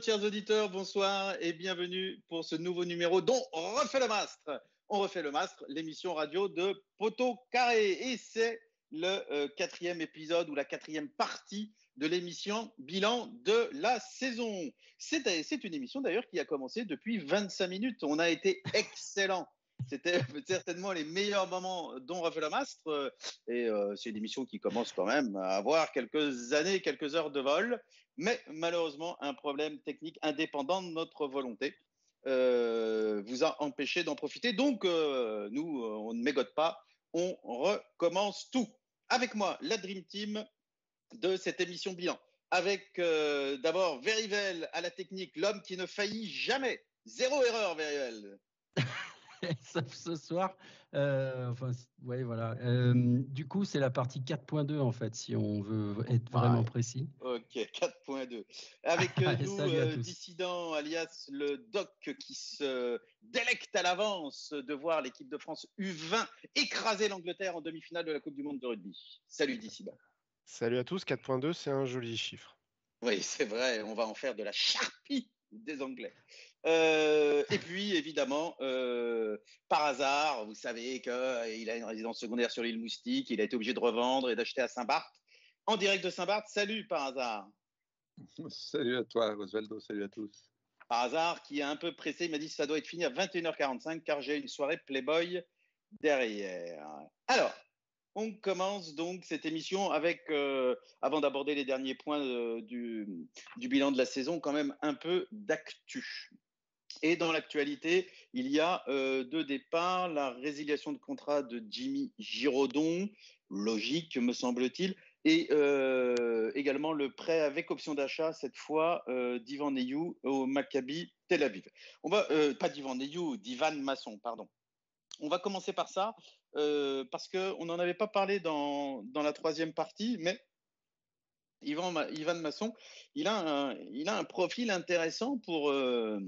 chers auditeurs, bonsoir et bienvenue pour ce nouveau numéro dont on refait le mastre. On refait le mastre, l'émission radio de Poteau Carré. Et c'est le euh, quatrième épisode ou la quatrième partie de l'émission bilan de la saison. C'est une émission d'ailleurs qui a commencé depuis 25 minutes. On a été excellent. C'était certainement les meilleurs moments dont refait le mastre. Et euh, c'est une émission qui commence quand même à avoir quelques années, quelques heures de vol. Mais malheureusement, un problème technique indépendant de notre volonté euh, vous a empêché d'en profiter. Donc, euh, nous, on ne mégote pas. On recommence tout. Avec moi, la Dream Team de cette émission bilan. Avec d'abord Verivel à la technique, l'homme qui ne faillit jamais. Zéro erreur, Verivel. sauf ce soir. Euh, enfin, ouais, voilà. Euh, du coup, c'est la partie 4.2 en fait, si on veut être vraiment précis. Ok, 4.2. Avec euh, nous, dissident, alias le doc, qui se délecte à l'avance de voir l'équipe de France U20 écraser l'Angleterre en demi-finale de la Coupe du Monde de rugby. Salut, dissident. Salut à tous. 4.2, c'est un joli chiffre. Oui, c'est vrai. On va en faire de la charpie des Anglais. Euh, et puis, évidemment, euh, par hasard, vous savez qu'il a une résidence secondaire sur l'île Moustique, il a été obligé de revendre et d'acheter à Saint-Barth. En direct de Saint-Barth, salut par hasard. Salut à toi, Osvaldo, salut à tous. Par hasard, qui est un peu pressé, il m'a dit que ça doit être fini à 21h45 car j'ai une soirée Playboy derrière. Alors, on commence donc cette émission avec, euh, avant d'aborder les derniers points euh, du, bilan de la saison, quand même un peu d'actu. Et dans l'actualité, il y a euh, deux départs, la résiliation de contrat de Jimmy Giraudon, logique me semble-t-il, et également le prêt avec option d'achat, cette fois d'Ivan Neyou au Maccabi Tel Aviv. On va, pas d'Ivan Neyou, d'Ivan Masson, pardon. On va commencer par ça, euh, parce qu'on n'en avait pas parlé dans, la troisième partie, mais Ivan, Masson, il a, un, il a un profil intéressant pour euh,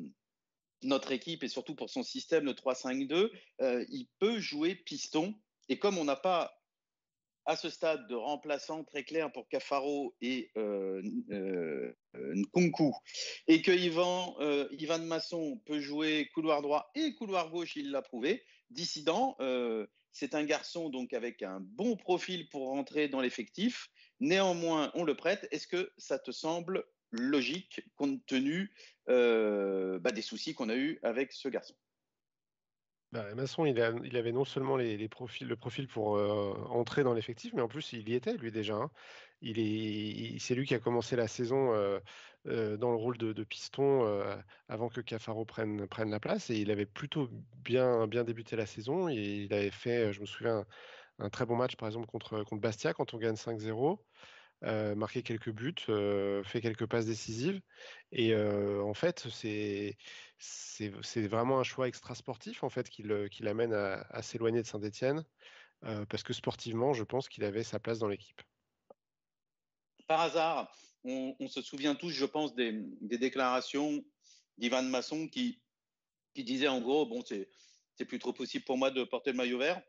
notre équipe et surtout pour son système, le 3-5-2. Euh, il peut jouer piston, et comme on n'a pas à ce stade de remplaçant très clair pour Cafaro et euh, euh, Nkunku, et que euh, Ivan Masson peut jouer couloir droit et couloir gauche, il l'a prouvé. Dissident, c'est un garçon donc avec un bon profil pour rentrer dans l'effectif. Néanmoins, on le prête. Est-ce que ça te semble logique compte tenu bah, des soucis qu'on a eu avec ce garçon bah, Masson, il, avait non seulement les, profils, le profil pour euh, entrer dans l'effectif, mais en plus, il y était, lui, déjà. Hein. C'est lui qui a commencé la saison euh, euh, dans le rôle de, piston avant que Cafaro prenne, la place. Et il avait plutôt bien, débuté la saison. Il avait fait, je me souviens, un, très bon match, par exemple, contre Bastia, quand on gagne 5-0. Euh, marqué quelques buts, euh, fait quelques passes décisives. Et euh, en fait, c'est vraiment un choix extra sportif en fait, qui l'amène à, s'éloigner de Saint-Etienne, parce que sportivement, je pense qu'il avait sa place dans l'équipe. Par hasard, on, se souvient tous, je pense, des, déclarations d'Ivan Masson qui, qui disait en gros, bon, c'est plus trop possible pour moi de porter le maillot vert.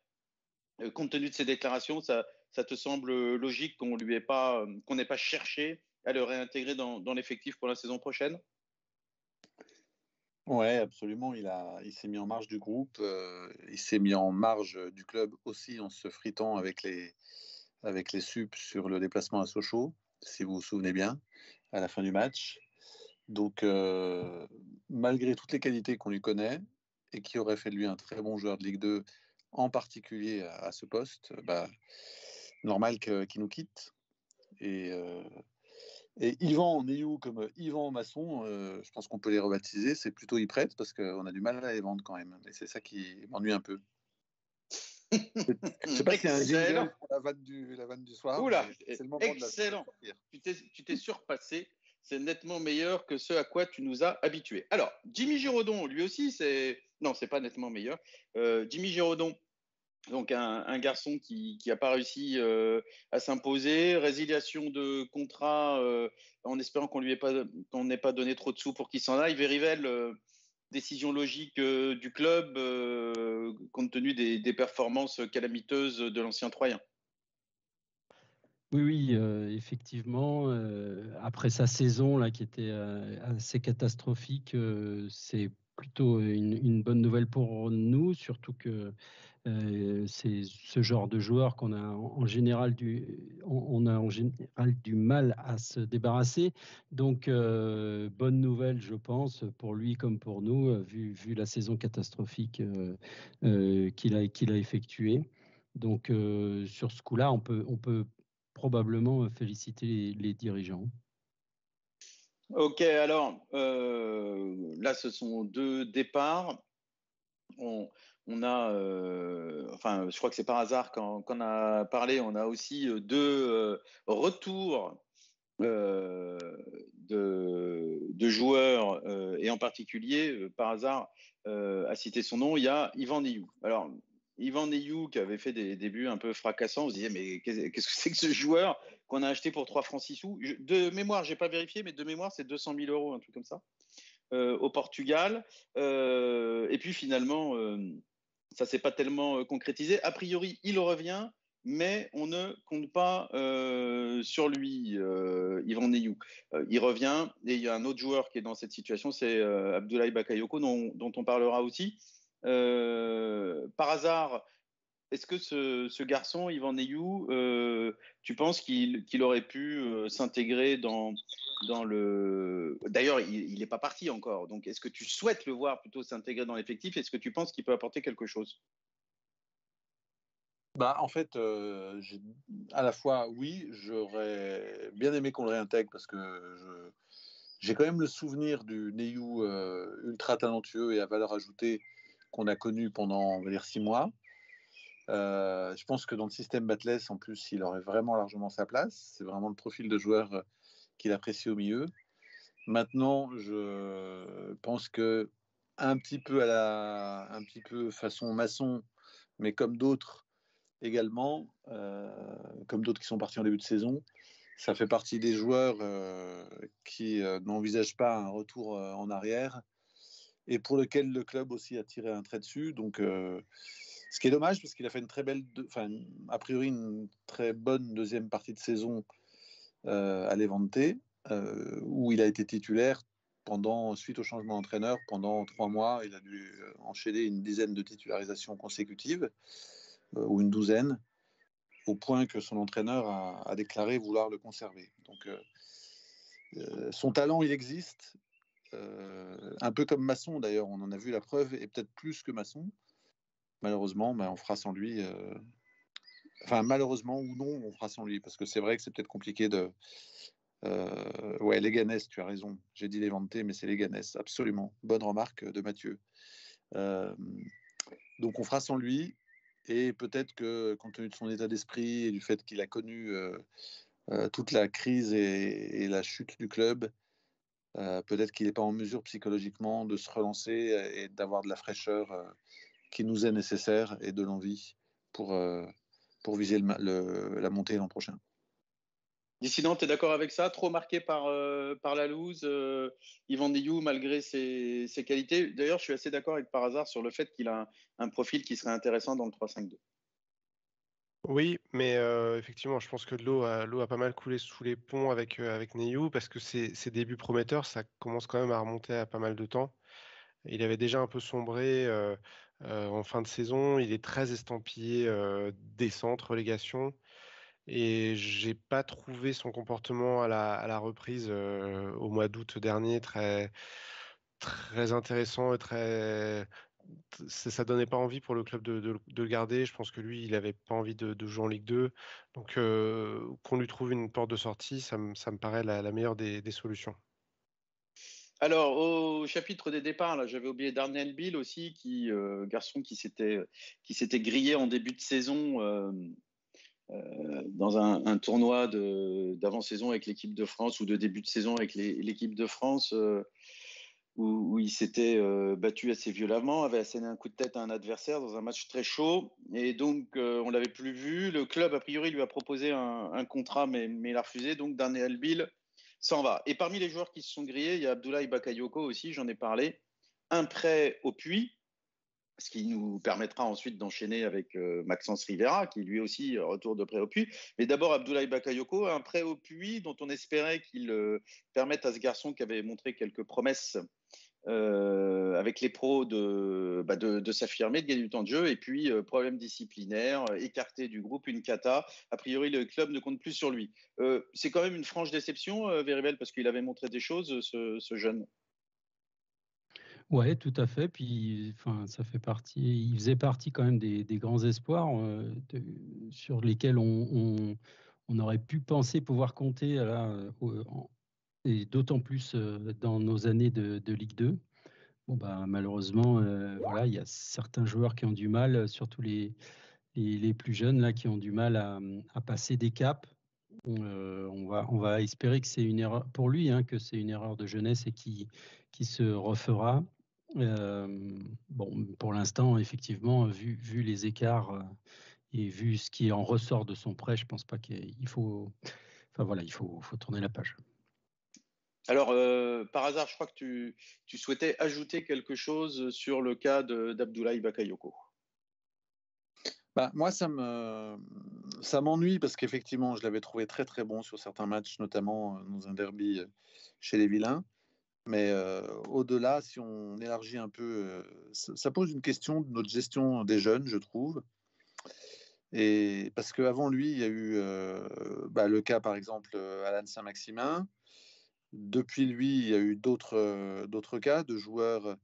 compte tenu de ces déclarations, ça, ça te semble logique qu'on lui ait pas, qu'on n'ait pas cherché à le réintégrer dans, l'effectif pour la saison prochaine? Ouais, absolument. Il, a, il s'est mis en marge du groupe. Euh, il s'est mis en marge du club aussi en se fritant avec les, avec les subs sur le déplacement à Sochaux, si vous vous souvenez bien, à la fin du match. Donc, euh, malgré toutes les qualités qu'on lui connaît et qui aurait fait de lui un très bon joueur de Ligue 2, en particulier à, ce poste, bah, normal qu'il nous quitte. Et, euh, et Yvan Neyou comme Yvan Masson, euh, je pense qu'on peut les rebaptiser, c'est plutôt y prête parce qu'on a du mal à les vendre quand même. Et c'est ça qui m'ennuie un peu. Je sais pas si c'est un la vanne du, la vanne du soir. Oula, excellent. tu t'es surpassé. C'est nettement meilleur que ce à quoi tu nous as habitués. Alors, Jimmy Giraudon, lui aussi, c'est. Non, c'est pas nettement meilleur. Euh, Jimmy Giraudon, donc un, garçon qui n'a pas réussi euh, à s'imposer, résiliation de contrat euh, en espérant qu'on lui n'ait pas donné trop de sous pour qu'il s'en aille. Verivel, euh, décision logique du club compte tenu des, performances calamiteuses de l'ancien Troyen. Oui, oui, effectivement. après sa saison là, qui était assez catastrophique, c'est plutôt une, bonne nouvelle pour nous, surtout que c'est ce genre de joueur qu'on a en, général du, on, a en général du mal à se débarrasser. Donc, bonne nouvelle, je pense, pour lui comme pour nous, vu, la saison catastrophique qu'il a, effectuée. Donc, sur ce coup-là, on peut probablement féliciter les, dirigeants. Ok, alors là, ce sont deux départs. On, a, euh, enfin, je crois que c'est par hasard quand, on a parlé, on a aussi euh, deux euh, retours de, joueurs et en particulier, par hasard, à citer son nom, il y a Ivan Neyou. Alors, Ivan Neyou qui avait fait des débuts un peu fracassants, on se disait mais qu'est-ce que c'est que ce joueur qu'on a acheté pour 3 francs 6 sous? De mémoire, j'ai pas vérifié, mais de mémoire, c'est 200 000 euros, un truc comme ça, au Portugal. et puis finalement ça s'est pas tellement euh, concrétisé. A priori, il revient, mais on ne compte pas euh, sur lui, euh, Yvan Neyou. il revient et il y a un autre joueur qui est dans cette situation, c'est Abdoulaye Bakayoko, dont, on parlera aussi. par hasard, est-ce que ce, garçon, Yvan Neyou, tu penses qu'il aurait pu s'intégrer dans, D'ailleurs, il n'est pas parti encore. Donc, est-ce que tu souhaites le voir plutôt s'intégrer dans l'effectif? Est-ce que tu penses qu'il peut apporter quelque chose? Bah, en fait, euh, à la fois, oui, j'aurais bien aimé qu'on le réintègre parce que j'ai quand même le souvenir du Neyou euh, ultra talentueux et à valeur ajoutée qu'on a connu pendant, on va dire, six mois. Euh, je pense que dans le système Batless, en plus, il aurait vraiment largement sa place. C'est vraiment le profil de joueur qu'il apprécie au milieu. Maintenant, je pense que un petit peu à la, un petit peu façon maçon, mais comme d'autres également, euh, comme d'autres qui sont partis en début de saison, ça fait partie des joueurs euh, qui euh, n'envisagent pas un retour en arrière et pour lequel le club aussi a tiré un trait dessus. Donc, ce qui est dommage parce qu'il a fait une très belle, enfin, a priori une très bonne deuxième partie de saison à Levante, euh, où il a été titulaire pendant, suite au changement d'entraîneur, pendant trois mois. Il a dû euh, enchaîner une dizaine de titularisations consécutives, ou une douzaine, au point que son entraîneur a, déclaré vouloir le conserver. Donc, son talent, il existe. un peu comme Masson d'ailleurs, on en a vu la preuve, et peut-être plus que Masson. Malheureusement, ben, on fera sans lui Enfin, malheureusement ou non, on fera sans lui, parce que c'est vrai que c'est peut-être compliqué de. Euh, ouais, Leganés, tu as raison. J'ai dit Léventé, mais c'est Leganés, absolument. Bonne remarque de Mathieu. Euh, donc on fera sans lui, et peut-être que, compte tenu de son état d'esprit et du fait qu'il a connu euh, toute la crise et, la chute du club, peut-être qu'il n'est pas en mesure psychologiquement de se relancer et d'avoir de la fraîcheur qui nous est nécessaire et de l'envie pour pour viser la montée l'an prochain. Dissident, tu es d'accord avec ça? Trop marqué par, euh, par la loose, euh, Yvan Diou, malgré ses, qualités. D'ailleurs, je suis assez d'accord avec par hasard sur le fait qu'il a un, profil qui serait intéressant dans le 3-5-2. Oui, mais euh, effectivement, je pense que l'eau a, l'eau a pas mal coulé sous les ponts avec, avec Neyou parce que ses, débuts prometteurs, ça commence quand même à remonter à pas mal de temps. Il avait déjà un peu sombré en fin de saison. Il est très estampillé descente, relégation. Et j'ai pas trouvé son comportement à la, reprise au mois d'août dernier très, très intéressant et très. Ça, donnait pas envie pour le club de, le garder. Je pense que lui, il avait pas envie de, jouer en Ligue 2. Donc, qu'on lui trouve une porte de sortie, ça, me paraît la, meilleure des solutions. Alors, au chapitre des départs, j'avais oublié Darnell Bill aussi, qui, euh, garçon qui s'était, grillé en début de saison euh, euh, dans un, tournoi d'avant-saison avec l'équipe de France ou de début de saison avec l'équipe de France, où, il s'était battu assez violemment, avait asséné un coup de tête à un adversaire dans un match très chaud, et donc on l'avait plus vu. Le club, a priori, lui a proposé un, contrat, mais, mais il a refusé. Donc, Darnell Bill s'en va. Et parmi les joueurs qui se sont grillés, il y a Abdoulaye Bakayoko aussi, j'en ai parlé. Un prêt au puits, ce qui nous permettra ensuite d'enchaîner avec Maxence Rivera, qui lui aussi retour de prêt au puits. Mais d'abord, Abdoulaye Bakayoko, un prêt au puits dont on espérait qu'il permette à ce garçon qui avait montré quelques promesses euh, avec les pros de, bah de, s'affirmer, de gagner du temps de jeu, et puis euh, problème disciplinaire, euh, écarté du groupe, une cata. A priori, le club ne compte plus sur lui. C'est quand même une franche déception, Verivel, parce qu'il avait montré des choses, ce, jeune. Ouais, tout à fait. Puis, enfin, ça fait partie. Il faisait partie quand même des, grands espoirs sur lesquels on, aurait pu penser pouvoir compter en, et d'autant plus dans nos années de, Ligue 2. Bon, bah, malheureusement, voilà, il y a certains joueurs qui ont du mal, surtout les, les, plus jeunes, là, qui ont du mal à, à passer des caps. On, va, on va espérer que c'est une erreur pour lui, hein, que c'est une erreur de jeunesse et qui, qui se refera. Bon, pour l'instant, effectivement, vu, vu les écarts et vu ce qui en ressort de son prêt, je pense pas qu'il faut. Enfin voilà, il faut, faut tourner la page. Alors, euh, par hasard, je crois que tu, souhaitais ajouter quelque chose sur le cas d'Abdoulaye Bakayoko. Bah, moi, ça me ça m'ennuie parce qu'effectivement, je l'avais trouvé très très bon sur certains matchs, notamment dans un derby chez les Vilains. Mais euh, au-delà, si on élargit un peu, euh, ça, pose une question de notre gestion des jeunes, je trouve. Et parce qu'avant lui, il y a eu euh, bah, le cas, par exemple, Alan Saint-Maximin. Depuis lui, il y a eu d'autres d'autres cas de joueurs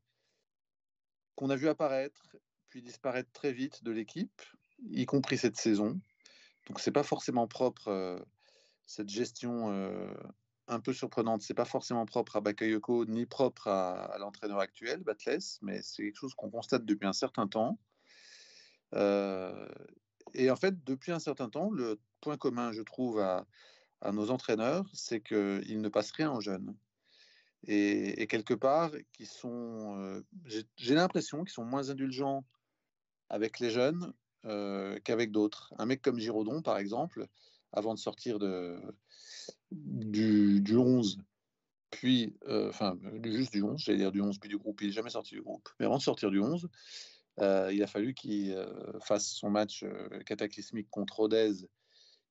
qu'on a vu apparaître puis disparaître très vite de l'équipe, y compris cette saison. Donc c'est pas forcément propre cette gestion un peu surprenante. C'est pas forcément propre à Bakayoko ni propre à, l'entraîneur actuel, Batles, mais c'est quelque chose qu'on constate depuis un certain temps. Euh, et en fait, depuis un certain temps, le point commun, je trouve, à, à nos entraîneurs, c'est qu'ils ne passent rien aux jeunes. Et, quelque part, euh, j'ai l'impression qu'ils sont moins indulgents avec les jeunes euh, qu'avec d'autres. Un mec comme Giraudon, par exemple, avant de sortir de, du, du 11, puis, euh, enfin, juste du 11, j'allais dire du 11, puis du groupe, il n'est jamais sorti du groupe. Mais avant de sortir du 11, euh, il a fallu qu'il fasse son match cataclysmique contre Rodez,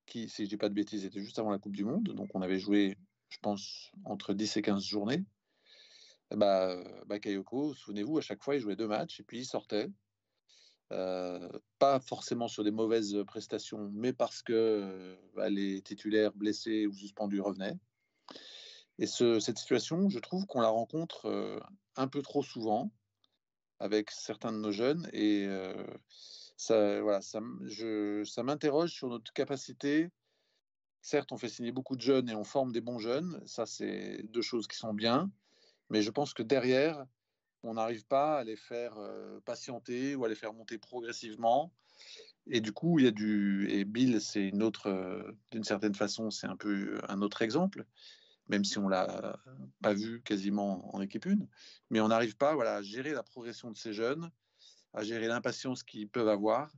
qui, si je ne dis pas de bêtises, était juste avant la Coupe du Monde. Donc, on avait joué, je pense, entre 10 et 15 journées. Bah, bah Kayoko, souvenez-vous, à chaque fois, il jouait deux matchs et puis il sortait. Euh, pas forcément sur des mauvaises prestations, mais parce que bah, les titulaires blessés ou suspendus revenaient. Et ce, cette situation, je trouve qu'on la rencontre euh, un peu trop souvent avec certains de nos jeunes. Et euh, ça, voilà, ça, m'interroge sur notre capacité. Certes, on fait signer beaucoup de jeunes et on forme des bons jeunes. Ça, c'est deux choses qui sont bien. Mais je pense que derrière, on n'arrive pas à les faire euh, patienter ou à les faire monter progressivement. Et du coup, il y a du. Et Bill, c'est une autre. Euh, D'une certaine façon, c'est un peu un autre exemple, même si on l'a pas vu quasiment en équipe une. Mais on n'arrive pas voilà, à gérer la progression de ces jeunes, à gérer l'impatience qu'ils peuvent avoir.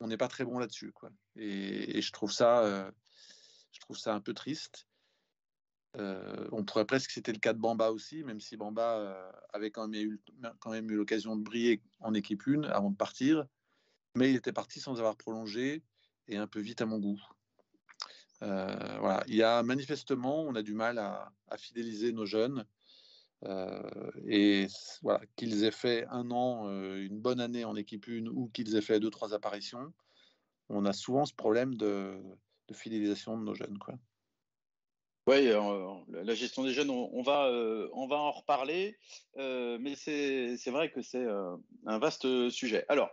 On n'est pas très bon là-dessus. Quoi. Et, je, trouve ça, euh, je trouve ça un peu triste. Euh, on pourrait presque citer le cas de Bamba aussi, même si Bamba euh, avait quand même eu, quand même eu l'occasion de briller en équipe 1 avant de partir, mais il était parti sans avoir prolongé et un peu vite à mon goût. Voilà. Il y a manifestement, on a du mal à fidéliser nos jeunes. Euh, et voilà, qu'ils aient fait un an, euh, une bonne année en équipe 1 ou qu'ils aient fait deux, trois apparitions, on a souvent ce problème de, fidélisation de nos jeunes. Oui, euh, la gestion des jeunes, on, va, on va en reparler, mais c'est vrai que c'est un vaste sujet. Alors,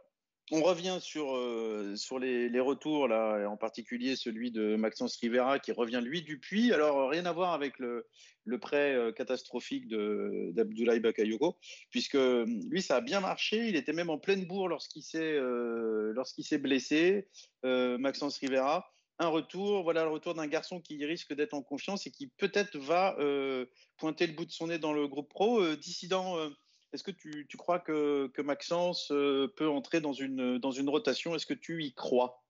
on revient sur, euh, sur les, les, retours, là, en particulier celui de Maxence Rivera qui revient, lui, du puits. Alors, rien à voir avec le, le prêt catastrophique d'Abdoulaye Bakayoko, puisque lui, ça a bien marché. Il était même en pleine bourre lorsqu'il s'est blessé, Maxence Rivera un retour, voilà le retour d'un garçon qui risque d'être en confiance et qui peut-être va euh, pointer le bout de son nez dans le groupe pro. Euh, Dissident, euh, est-ce que tu, tu, crois que, que Maxence euh, peut entrer dans une, dans une rotation? Est-ce que tu y crois?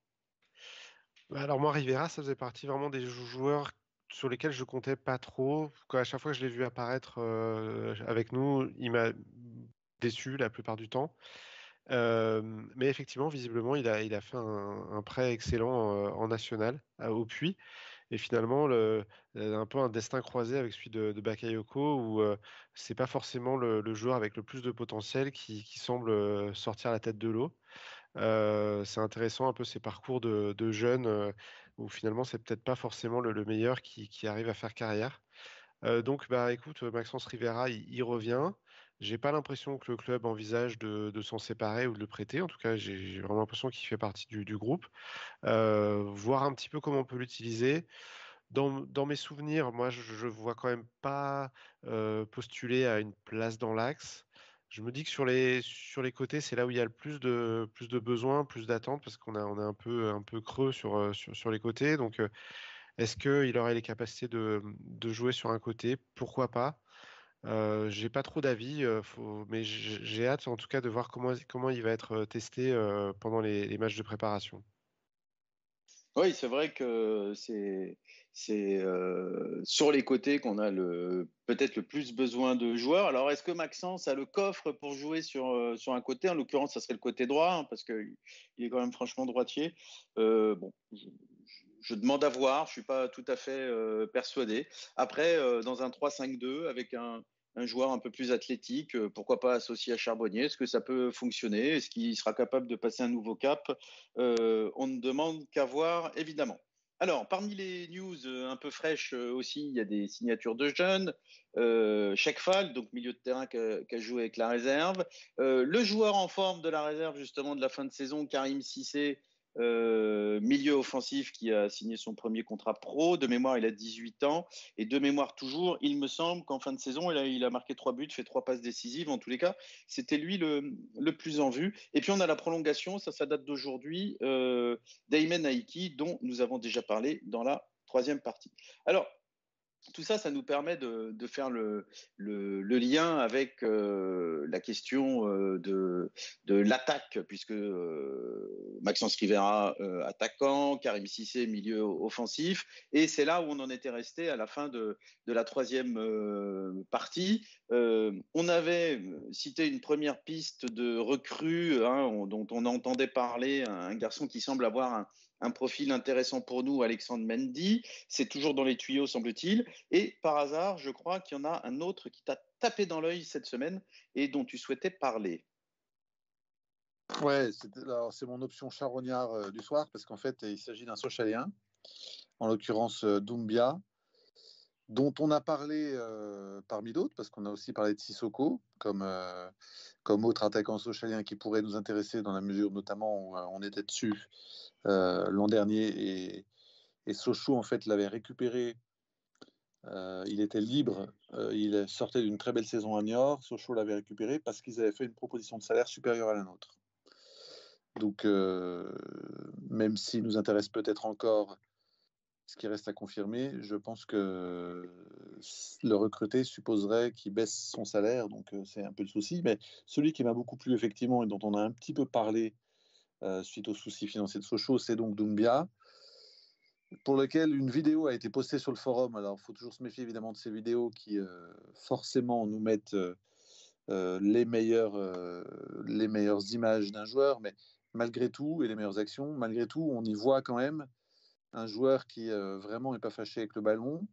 Bah, Alors moi, Rivera, ça faisait partie vraiment des joueurs sur lesquels je comptais pas trop. À chaque fois que je l'ai vu apparaître avec nous, il m'a déçu la plupart du temps. mais effectivement, visiblement, il a, il a fait un, prêt excellent en national au Puy. Et finalement, le, un peu un destin croisé avec celui de, Bakayoko, où c'est pas forcément le, joueur avec le plus de potentiel qui, semble sortir la tête de l'eau. c'est intéressant un peu ces parcours de, jeunes où finalement c'est peut-être pas forcément le, meilleur qui, arrive à faire carrière. donc bah écoute, Maxence Rivera, il, revient. J'ai pas l'impression que le club envisage de, s'en séparer ou de le prêter. En tout cas, j'ai vraiment l'impression qu'il fait partie du, groupe. voir un petit peu comment on peut l'utiliser. Dans, mes souvenirs, moi, je, ne vois quand même pas postuler à une place dans l'axe. Je me dis que sur les, sur les côtés, c'est là où il y a le plus de, plus de besoins, plus d'attentes, parce qu'on a, on est un peu, un peu creux sur, sur, les côtés. Donc, est-ce qu'il aurait les capacités de, jouer sur un côté? Pourquoi pas? J'ai pas trop d'avis, mais j'ai hâte en tout cas de voir comment, il va être testé pendant les, matchs de préparation. Oui, c'est vrai que c'est sur les côtés qu'on a peut-être le plus besoin de joueurs. Alors, est-ce que Maxence a le coffre pour jouer sur, sur un côté? En l'occurrence, ça serait le côté droit, hein, parce qu'il est quand même franchement droitier. bon, je, demande à voir, je suis pas tout à fait persuadé. Après, dans un 3-5-2 avec un, joueur un peu plus athlétique, euh, pourquoi pas associé à Charbonnier Est-ce que ça peut fonctionner? Est-ce qu'il sera capable de passer un nouveau cap? Euh, On ne demande qu'à voir, évidemment. Alors, parmi les news euh, un peu fraîches aussi, il y a des signatures de jeunes. Euh, Fall, donc milieu de terrain qui a, joué avec la réserve. le joueur en forme de la réserve, justement, de la fin de saison, Karim Sissé, euh, milieu offensif qui a signé son premier contrat pro. De mémoire, il a 18 ans. Et de mémoire toujours, il me semble qu'en fin de saison, il a, marqué trois buts, fait trois passes décisives. En tous les cas, c'était lui le, le, plus en vue. Et puis on a la prolongation, ça, ça date d'aujourd'hui, euh, d'Aymen Aiki, dont nous avons déjà parlé dans la troisième partie. Alors, tout ça, ça nous permet de, faire le, lien avec euh, la question euh, de, l'attaque, puisque euh, Maxence Rivera attaquant, Karim Sissé milieu offensif, et c'est là où on en était resté à la fin de, la troisième partie. on avait cité une première piste de recrue hein, dont on entendait parler, un garçon qui semble avoir un, un profil intéressant pour nous, Alexandre Mendy. C'est toujours dans les tuyaux, semble-t-il. Et par hasard, je crois qu'il y en a un autre qui t'a tapé dans l'œil cette semaine et dont tu souhaitais parler. Ouais, c'est mon option charognard euh, du soir parce qu'en fait, il s'agit d'un Sochalien, en l'occurrence euh, Doumbia, dont on a parlé euh, parmi d'autres, parce qu'on a aussi parlé de Sissoko comme, comme autre attaquant sochalien qui pourrait nous intéresser dans la mesure notamment où on était dessus euh, l'an dernier et, et, Sochaux en fait l'avait récupéré. Euh, il était libre, euh, il sortait d'une très belle saison à Niort. Sochaux l'avait récupéré parce qu'ils avaient fait une proposition de salaire supérieure à la nôtre. Donc, même s'il nous intéresse peut-être encore ce qui reste à confirmer, je pense que le recruter supposerait qu'il baisse son salaire, donc c'est un peu le souci. Mais celui qui m'a beaucoup plu effectivement et dont on a un petit peu parlé euh, suite aux soucis financiers de Sochaux, c'est donc Doumbia, pour lequel une vidéo a été postée sur le forum. Alors, il faut toujours se méfier évidemment de ces vidéos qui euh, forcément nous mettent euh, les, meilleures, les meilleures images d'un joueur, mais malgré tout, et les meilleures actions, malgré tout, on y voit quand même un joueur qui vraiment n'est pas fâché avec le ballon,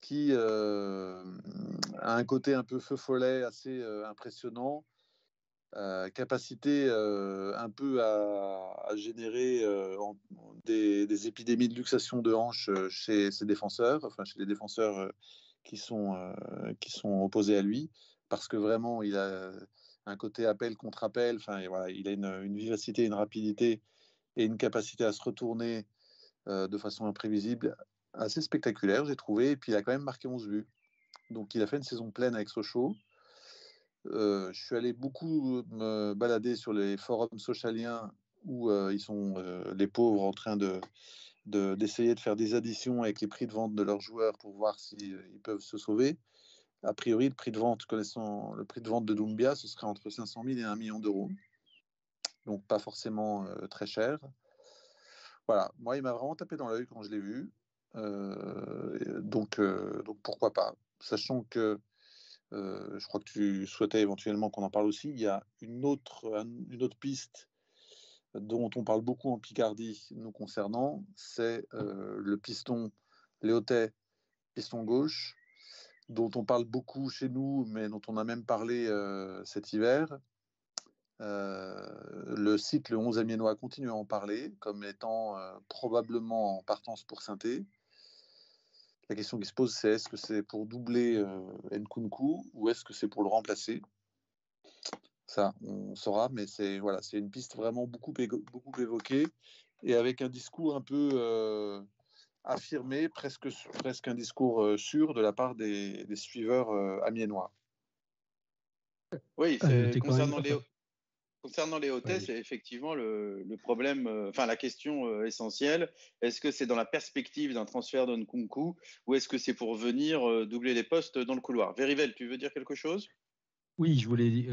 qui a un côté un peu feu follet assez impressionnant, euh, capacité euh, un peu à, générer euh, des, épidémies de luxation de hanches chez ses défenseurs, enfin chez les défenseurs qui, sont, qui sont opposés à lui, parce que vraiment il a un côté appel contre appel, enfin voilà, il a une, vivacité, une rapidité et une capacité à se retourner de façon imprévisible assez spectaculaire, j'ai trouvé, et puis il a quand même marqué 11 buts. Donc il a fait une saison pleine avec Sochaux. Euh, je suis allé beaucoup me balader sur les forums socialiens où euh, ils sont euh, les pauvres en train de d'essayer de, faire des additions avec les prix de vente de leurs joueurs pour voir s'ils peuvent se sauver. A priori, le prix de vente, connaissant le prix de vente de Doumbia, ce serait entre 500 000 et 1 million d'euros. Donc pas forcément très cher. Voilà, moi il m'a vraiment tapé dans l'œil quand je l'ai vu. donc, donc pourquoi pas. Sachant que je crois que tu souhaitais éventuellement qu'on en parle aussi. Il y a une autre, une autre piste dont on parle beaucoup en Picardie nous concernant, c'est le piston Léotet, piston gauche, dont on parle beaucoup chez nous, mais dont on a même parlé cet hiver. Le site Le 11 Amiénois continue à en parler comme étant probablement en partance pour Synthé. La question qui se pose, c'est est-ce que c'est pour doubler Nkunku ou est-ce que c'est pour le remplacer? Ça, on saura, mais c'est voilà, c'est une piste vraiment beaucoup, beaucoup évoquée et avec un discours un peu euh, affirmé, presque, presque un discours euh, sûr de la part des, suiveurs euh, amiénois. Oui, concernant, les, concernant les hôtels, c'est effectivement le, problème, enfin la question essentielle. Est-ce que c'est dans la perspective d'un transfert d'un Nkunku ou est-ce que c'est pour venir doubler les postes dans le couloir? Verivel, tu veux dire quelque chose? Oui, je voulais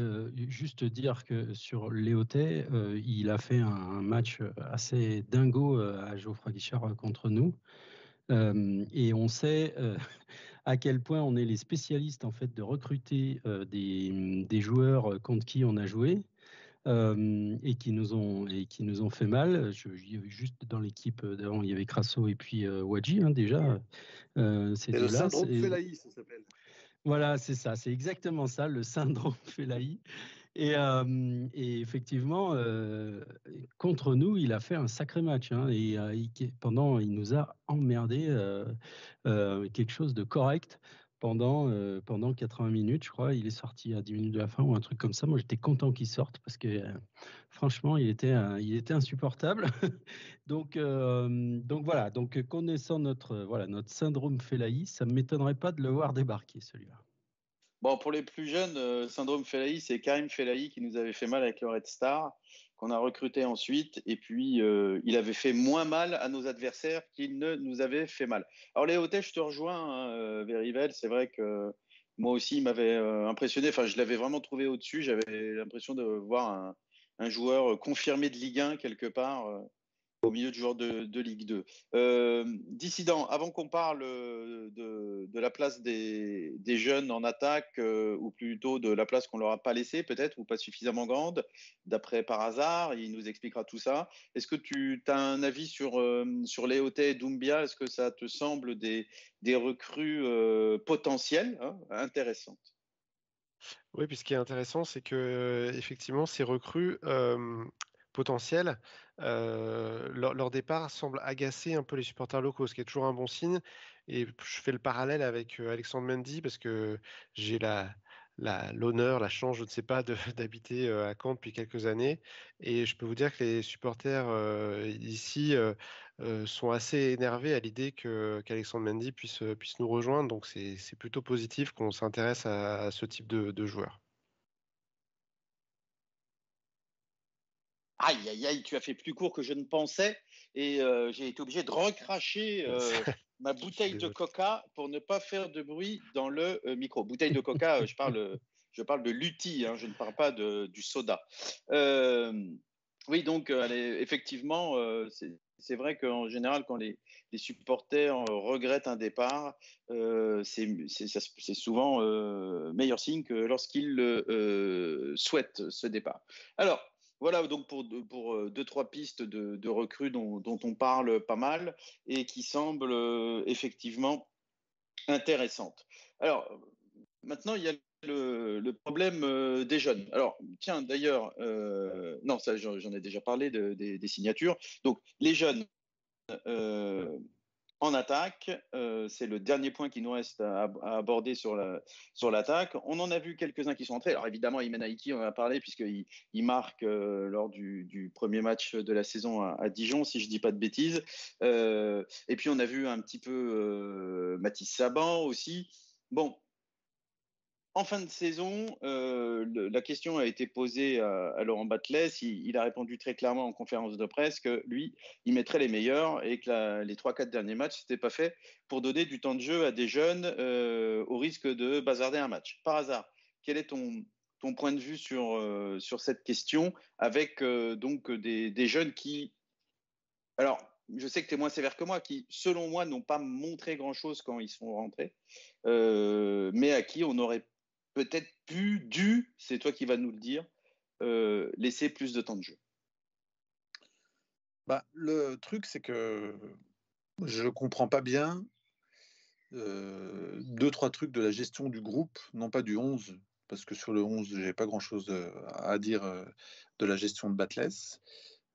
juste dire que sur Léotet, il a fait un, match assez dingo à Geoffroy Guichard contre nous. et on sait à quel point on est les spécialistes en fait de recruter des, joueurs contre qui on a joué. Et qui nous ont et qui nous ont fait mal. Je, juste dans l'équipe d'avant, il y avait Crasso et puis Wadji hein, déjà. Euh, c'est le syndrome Felaï, ça s'appelle. Voilà, c'est ça, c'est exactement ça, le syndrome Fellahi. Et, et effectivement, contre nous, il a fait un sacré match. Hein, et pendant, il nous a emmerdé quelque chose de correct pendant, pendant 80 minutes, je crois. Il est sorti à 10 minutes de la fin ou un truc comme ça. Moi, j'étais content qu'il sorte parce que franchement, il était, il était insupportable. donc, donc voilà. Donc, connaissant notre, voilà, notre syndrome Fellahi, ça ne m'étonnerait pas de le voir débarquer, celui-là. Bon, pour les plus jeunes, syndrome Fellahi, c'est Karim Fellahi qui nous avait fait mal avec le Red Star, qu'on a recruté ensuite. Et puis, il avait fait moins mal à nos adversaires qu'il ne nous avait fait mal. Alors, hôtels, je te rejoins, hein, Verivel. C'est vrai que moi aussi, il m'avait impressionné. Enfin, je l'avais vraiment trouvé au-dessus. J'avais l'impression de voir un, joueur confirmé de Ligue 1 quelque part euh, au milieu du joueur de, Ligue 2. Euh, dissident, avant qu'on parle euh, de, la place des, jeunes en attaque, ou plutôt de la place qu'on leur a pas laissée, peut-être, ou pas suffisamment grande, d'après par hasard, il nous expliquera tout ça. Est-ce que tu as un avis sur, sur Léoté et Doumbia? Est-ce que ça te semble des, des recrues potentielles, hein, intéressantes? Oui, puis ce qui est intéressant, c'est que effectivement, ces recrues potentielles, leur, départ semble agacer un peu les supporters locaux, ce qui est toujours un bon signe. Et je fais le parallèle avec Alexandre Mendy parce que j'ai la, l'honneur, la, chance, je ne sais pas, d'habiter à Caen depuis quelques années. Et je peux vous dire que les supporters ici sont assez énervés à l'idée qu'Alexandre Mendy puisse, puisse nous rejoindre. Donc c'est plutôt positif qu'on s'intéresse à, ce type de, de joueurs. Aïe, aïe, aïe, tu as fait plus court que je ne pensais et j'ai été obligé de recracher ma bouteille de coca pour ne pas faire de bruit dans le euh, micro. Bouteille de coca, euh, je parle, euh, je parle de l'UTI, hein, je ne parle pas de, du soda. oui, donc effectivement, c'est vrai qu'en général, quand les, les, supporters regrettent un départ, c'est souvent meilleur signe que lorsqu'ils souhaitent ce départ. Alors, voilà donc pour, pour euh, deux, trois pistes de, recrues dont, on parle pas mal et qui semblent euh, effectivement intéressantes. Alors, maintenant, il y a le, problème euh, des jeunes. Alors, tiens, d'ailleurs, non, ça j'en ai déjà parlé des, signatures. Donc, les jeunes, en attaque. Euh, c'est le dernier point qui nous reste à, aborder sur l'attaque. La, sur on en a vu quelques-uns qui sont entrés. Alors évidemment, Imen Aiki, on en a parlé puisqu'il il marque euh, lors du, premier match de la saison à, Dijon, si je ne dis pas de bêtises. Euh, et puis on a vu un petit peu Mathis Saban aussi. Bon, en fin de saison, euh, la question a été posée à, Laurent Batles. Il, a répondu très clairement en conférence de presse que lui, il mettrait les meilleurs et que les trois, quatre derniers matchs, n'était pas fait pour donner du temps de jeu à des jeunes euh, au risque de bazarder un match. Par hasard, quel est ton, point de vue sur, euh, cette question avec donc des, jeunes qui. Alors, je sais que tu es moins sévère que moi, qui, selon moi, n'ont pas montré grand-chose quand ils sont rentrés, mais à qui on aurait peut-être pu, dû, c'est toi qui vas nous le dire, euh, laisser plus de temps de jeu bah, Le truc, c'est que je ne comprends pas bien euh, deux, trois trucs de la gestion du groupe, non pas du 11, parce que sur le 11, j'ai pas grand-chose à dire de la gestion de Batless.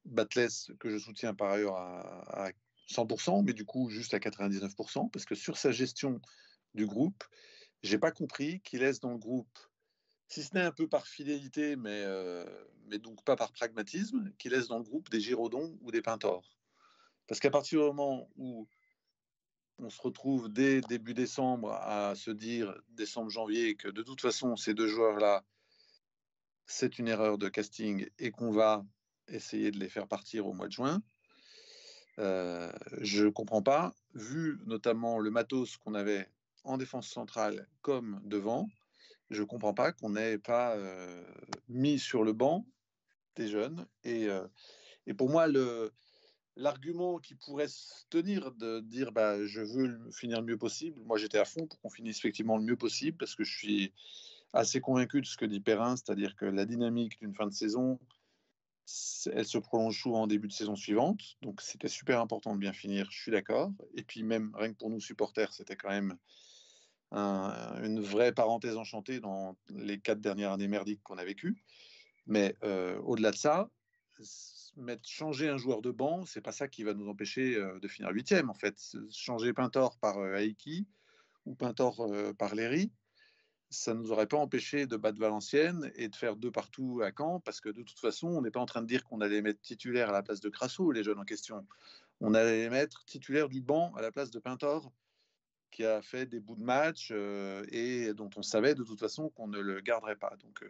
Batless, que je soutiens par ailleurs à, 100%, mais du coup juste à 99%, parce que sur sa gestion du groupe, j'ai pas compris qu'il laisse dans le groupe, si ce n'est un peu par fidélité, mais, mais donc pas par pragmatisme, qu'il laisse dans le groupe des Giraudons ou des Pintors. Parce qu'à partir du moment où on se retrouve dès début décembre à se dire, décembre-janvier, que de toute façon, ces deux joueurs-là, c'est une erreur de casting et qu'on va essayer de les faire partir au mois de juin. Euh, je ne comprends pas, vu notamment le matos qu'on avait en défense centrale comme devant, je ne comprends pas qu'on n'ait pas euh, mis sur le banc des jeunes. Et, euh, pour moi, l'argument qui pourrait se tenir de dire bah, je veux finir le mieux possible, moi j'étais à fond pour qu'on finisse effectivement le mieux possible parce que je suis assez convaincu de ce que dit Perrin, c'est-à-dire que la dynamique d'une fin de saison, elle se prolonge souvent en début de saison suivante. Donc c'était super important de bien finir, je suis d'accord. Et puis même rien que pour nous supporters, c'était quand même une vraie parenthèse enchantée dans les quatre dernières années merdiques qu'on a vécues. Mais euh, au-delà de ça, changer un joueur de banc, c'est pas ça qui va nous empêcher euh, de finir huitième. En fait, changer Pintor par euh, Aiki ou Pintor euh, par Léry, ça ne nous aurait pas empêché de battre Valenciennes et de faire deux partout à Caen, parce que de toute façon, on n'est pas en train de dire qu'on allait mettre titulaire à la place de Crasso, les jeunes en question. On allait mettre titulaire du banc à la place de Pintor, qui a fait des bouts de match et dont on savait de toute façon qu'on ne le garderait pas. Donc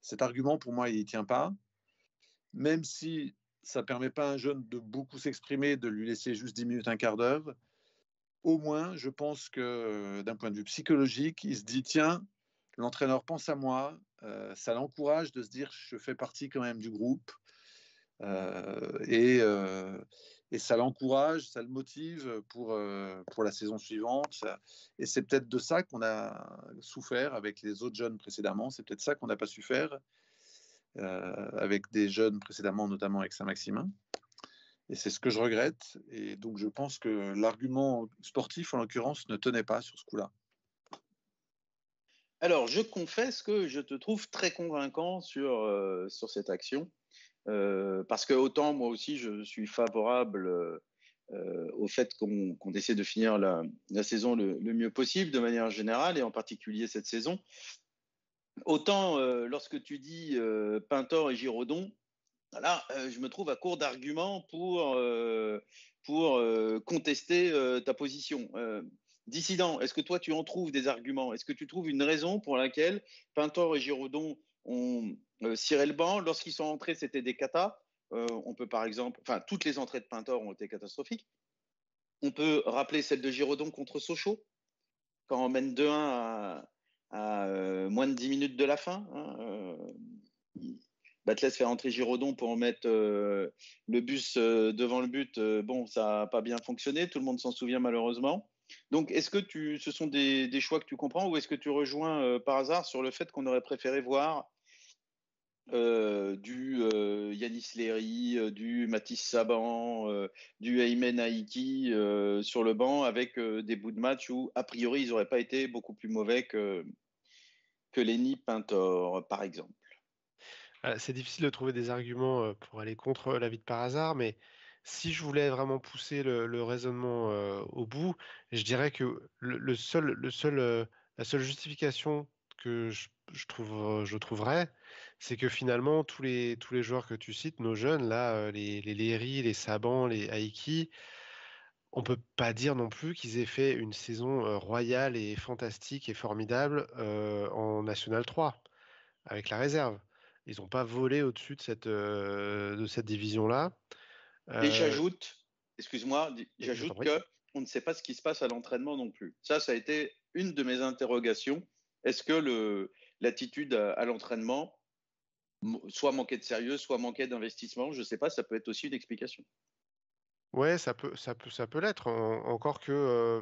cet argument, pour moi, il ne tient pas même si ça ne permet pas à un jeune de beaucoup s'exprimer, de lui laisser juste 10 minutes, un quart d'heure, au moins, je pense que euh, d'un point de vue psychologique, il se dit, tiens, l'entraîneur pense à moi, euh, ça l'encourage de se dire, je fais partie quand même du groupe, euh, et, et, ça l'encourage, ça le motive pour, pour la saison suivante. et c'est peut-être de ça qu'on a souffert avec les autres jeunes précédemment, c'est peut-être ça qu'on n'a pas su faire. Euh, avec des jeunes précédemment, notamment avec Saint-Maximin. Et c'est ce que je regrette. Et donc, je pense que l'argument sportif, en l'occurrence, ne tenait pas sur ce coup-là. Alors, je confesse que je te trouve très convaincant sur, euh, sur cette action. Euh, parce que autant moi aussi, je suis favorable au fait qu'on essaie de finir la, saison le, mieux possible de manière générale et en particulier cette saison. Autant euh, lorsque tu dis euh, Pintor et Giraudon, là, euh, je me trouve à court d'arguments pour, pour contester ta position. Dissident, est-ce que toi tu en trouves des arguments? Est-ce que tu trouves une raison pour laquelle Pintor et Giraudon ciré le banc Lorsqu'ils sont entrés, c'était des catas. on peut par exemple, enfin, toutes les entrées de Pintor ont été catastrophiques. On peut rappeler celle de Giraudon contre Sochaux, quand on mène 2-1 à, euh, moins de 10 minutes de la fin. Hein, euh, Batles fait rentrer Giraudon pour mettre euh, le bus devant le but. bon, ça n'a pas bien fonctionné, tout le monde s'en souvient malheureusement. Donc, est-ce que tu, ce sont des, choix que tu comprends ou est-ce que tu rejoins par hasard sur le fait qu'on aurait préféré voir du Yanis Léry, du Mathis Saban, du Aymen Aiki sur le banc avec des bouts de match où, a priori, ils n'auraient pas été beaucoup plus mauvais que, que Lenny Pintor, par exemple. C'est difficile de trouver des arguments pour aller contre la vie de par hasard, mais si je voulais vraiment pousser le, raisonnement au bout, je dirais que le, seul, le seul, la seule justification que je, trouve, je trouverais, c'est que finalement, tous les, tous les joueurs que tu cites, nos jeunes, là, les, les Léry, les Saban, les Aiki, on peut pas dire non plus qu'ils aient fait une saison royale et fantastique et formidable en National 3 avec la réserve. Ils n'ont pas volé au-dessus de cette, de cette division-là. Et j'ajoute, excuse-moi, j'ajoute que on ne sait pas ce qui se passe à l'entraînement non plus. Ça, ça a été une de mes interrogations. Est-ce que l'attitude à l'entraînement soit manquait de sérieux, soit manquait d'investissement. Je ne sais pas, ça peut être aussi une explication. Ouais, ça peut, ça peut, ça peut l'être. encore que,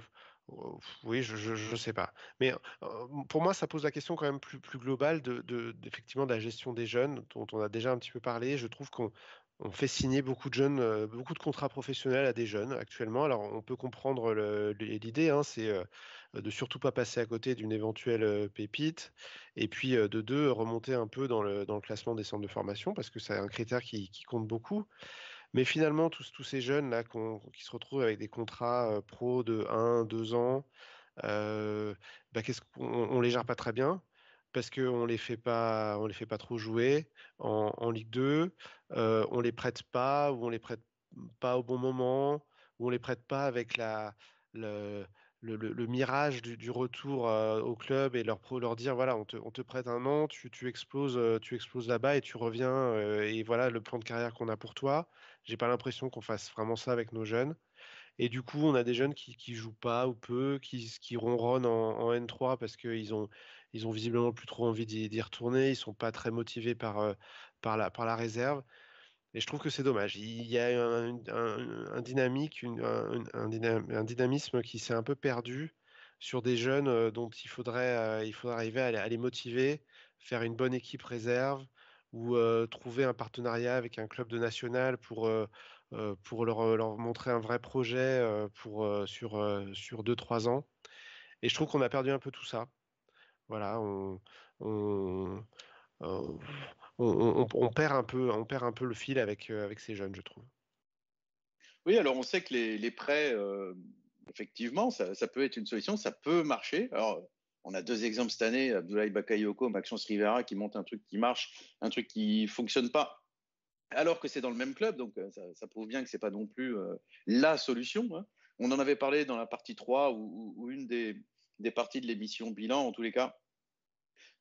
Oui, je ne sais pas. Mais pour moi, ça pose la question quand même plus, plus globale de, de, effectivement, de la gestion des jeunes, dont on a déjà un petit peu parlé. Je trouve qu'on on fait signer beaucoup de jeunes, beaucoup de contrats professionnels à des jeunes actuellement. Alors, on peut comprendre l'idée, hein, c'est de surtout pas passer à côté d'une éventuelle pépite, et puis de deux, remonter un peu dans le, classement des centres de formation, parce que c'est un critère qui, compte beaucoup. Mais finalement, tous, ces jeunes-là qui se retrouvent avec des contrats pro de 1, 2 ans, bah, qu'est-ce qu'on les gère pas très bien parce qu'on les les fait pas trop jouer en, Ligue 2, euh, on les prête pas ou on les prête pas au bon moment, ou on les prête pas avec le, mirage du, retour au club et leur, dire voilà, on te, prête un an, tu, exploses, tu exploses là-bas et tu reviens et voilà le plan de carrière qu'on a pour toi. J'ai pas l'impression qu'on fasse vraiment ça avec nos jeunes. Et du coup, on a des jeunes qui, qui jouent pas ou peu, qui, qui ronronnent en, N3 parce qu'ils ont, ils ont visiblement plus trop envie d'y retourner. Ils sont pas très motivés par, par, la, par la réserve. Et je trouve que c'est dommage. Il y a un, dynamique, un, dynamisme qui s'est un peu perdu sur des jeunes dont il faudrait, il faudrait arriver à, les motiver, faire une bonne équipe réserve ou trouver un partenariat avec un club de national pour, pour leur, leur, montrer un vrai projet pour, sur, sur 2-3 ans. Et je trouve qu'on a perdu un peu tout ça. Voilà, on, on, on, perd un peu, on perd un peu le fil avec, euh, avec ces jeunes, je trouve. Oui, alors on sait que les, prêts, euh, effectivement, ça, peut être une solution, ça peut marcher. Alors, on a deux exemples cette année, Abdoulaye Bakayoko, Maxence Rivera, qui montent un truc qui marche, un truc qui fonctionne pas, alors que c'est dans le même club, donc euh, ça, prouve bien que c'est pas non plus la solution. Hein. On en avait parlé dans la partie 3 ou, une des, des parties de l'émission bilan, en tous les cas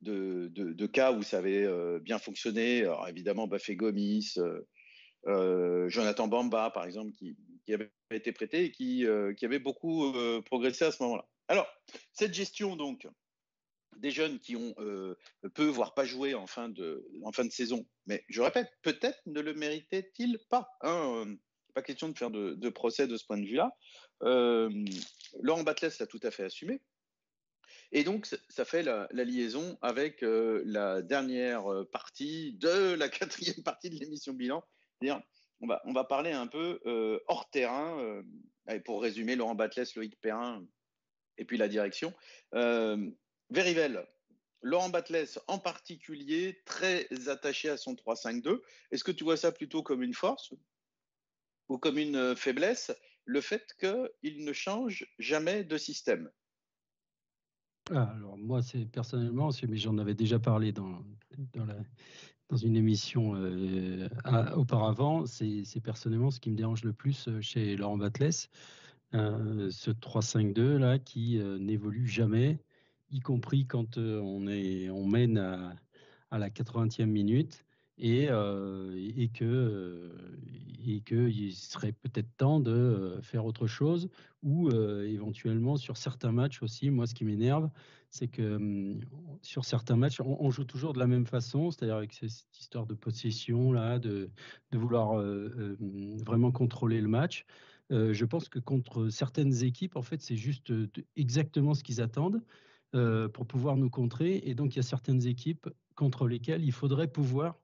de, cas où ça avait euh, bien fonctionné. Alors évidemment, Bafé Gomis, euh, euh, Jonathan Bamba, par exemple, qui, avait été prêté et qui, avait beaucoup progressé à ce moment-là. Alors, cette gestion, donc, des jeunes qui ont peu, voire pas joué en fin de, saison, mais je répète, peut-être ne le méritait-il pas. Hein, pas question de faire de, procès de ce point de vue-là. Laurent Batles l'a tout à fait assumé. Et donc, ça fait la, liaison avec euh, la dernière euh, partie de la quatrième partie de l'émission bilan. On va, on va parler un peu euh, hors terrain, pour résumer, Laurent Batles, Loïc Perrin, et puis la direction. Verivel, Laurent Batles en particulier, très attaché à son 3-5-2. Est-ce que tu vois ça plutôt comme une force ou comme une faiblesse, le fait qu'il ne change jamais de système? Alors moi, c'est personnellement, mais j'en avais déjà parlé dans, une émission euh, auparavant, c'est personnellement ce qui me dérange le plus euh, chez Laurent Batles, euh, ce 3-5-2 là qui n'évolue jamais, y compris quand on mène à, à la 80e minute et, et que et qu'il serait peut-être temps de faire autre chose ou éventuellement sur certains matchs aussi. Moi, ce qui m'énerve, c'est que sur certains matchs, on, joue toujours de la même façon, c'est-à-dire avec cette histoire de possession là, de, de vouloir vraiment contrôler le match. je pense que contre certaines équipes, en fait, c'est juste exactement ce qu'ils attendent pour pouvoir nous contrer. Et donc, il y a certaines équipes contre lesquelles il faudrait pouvoir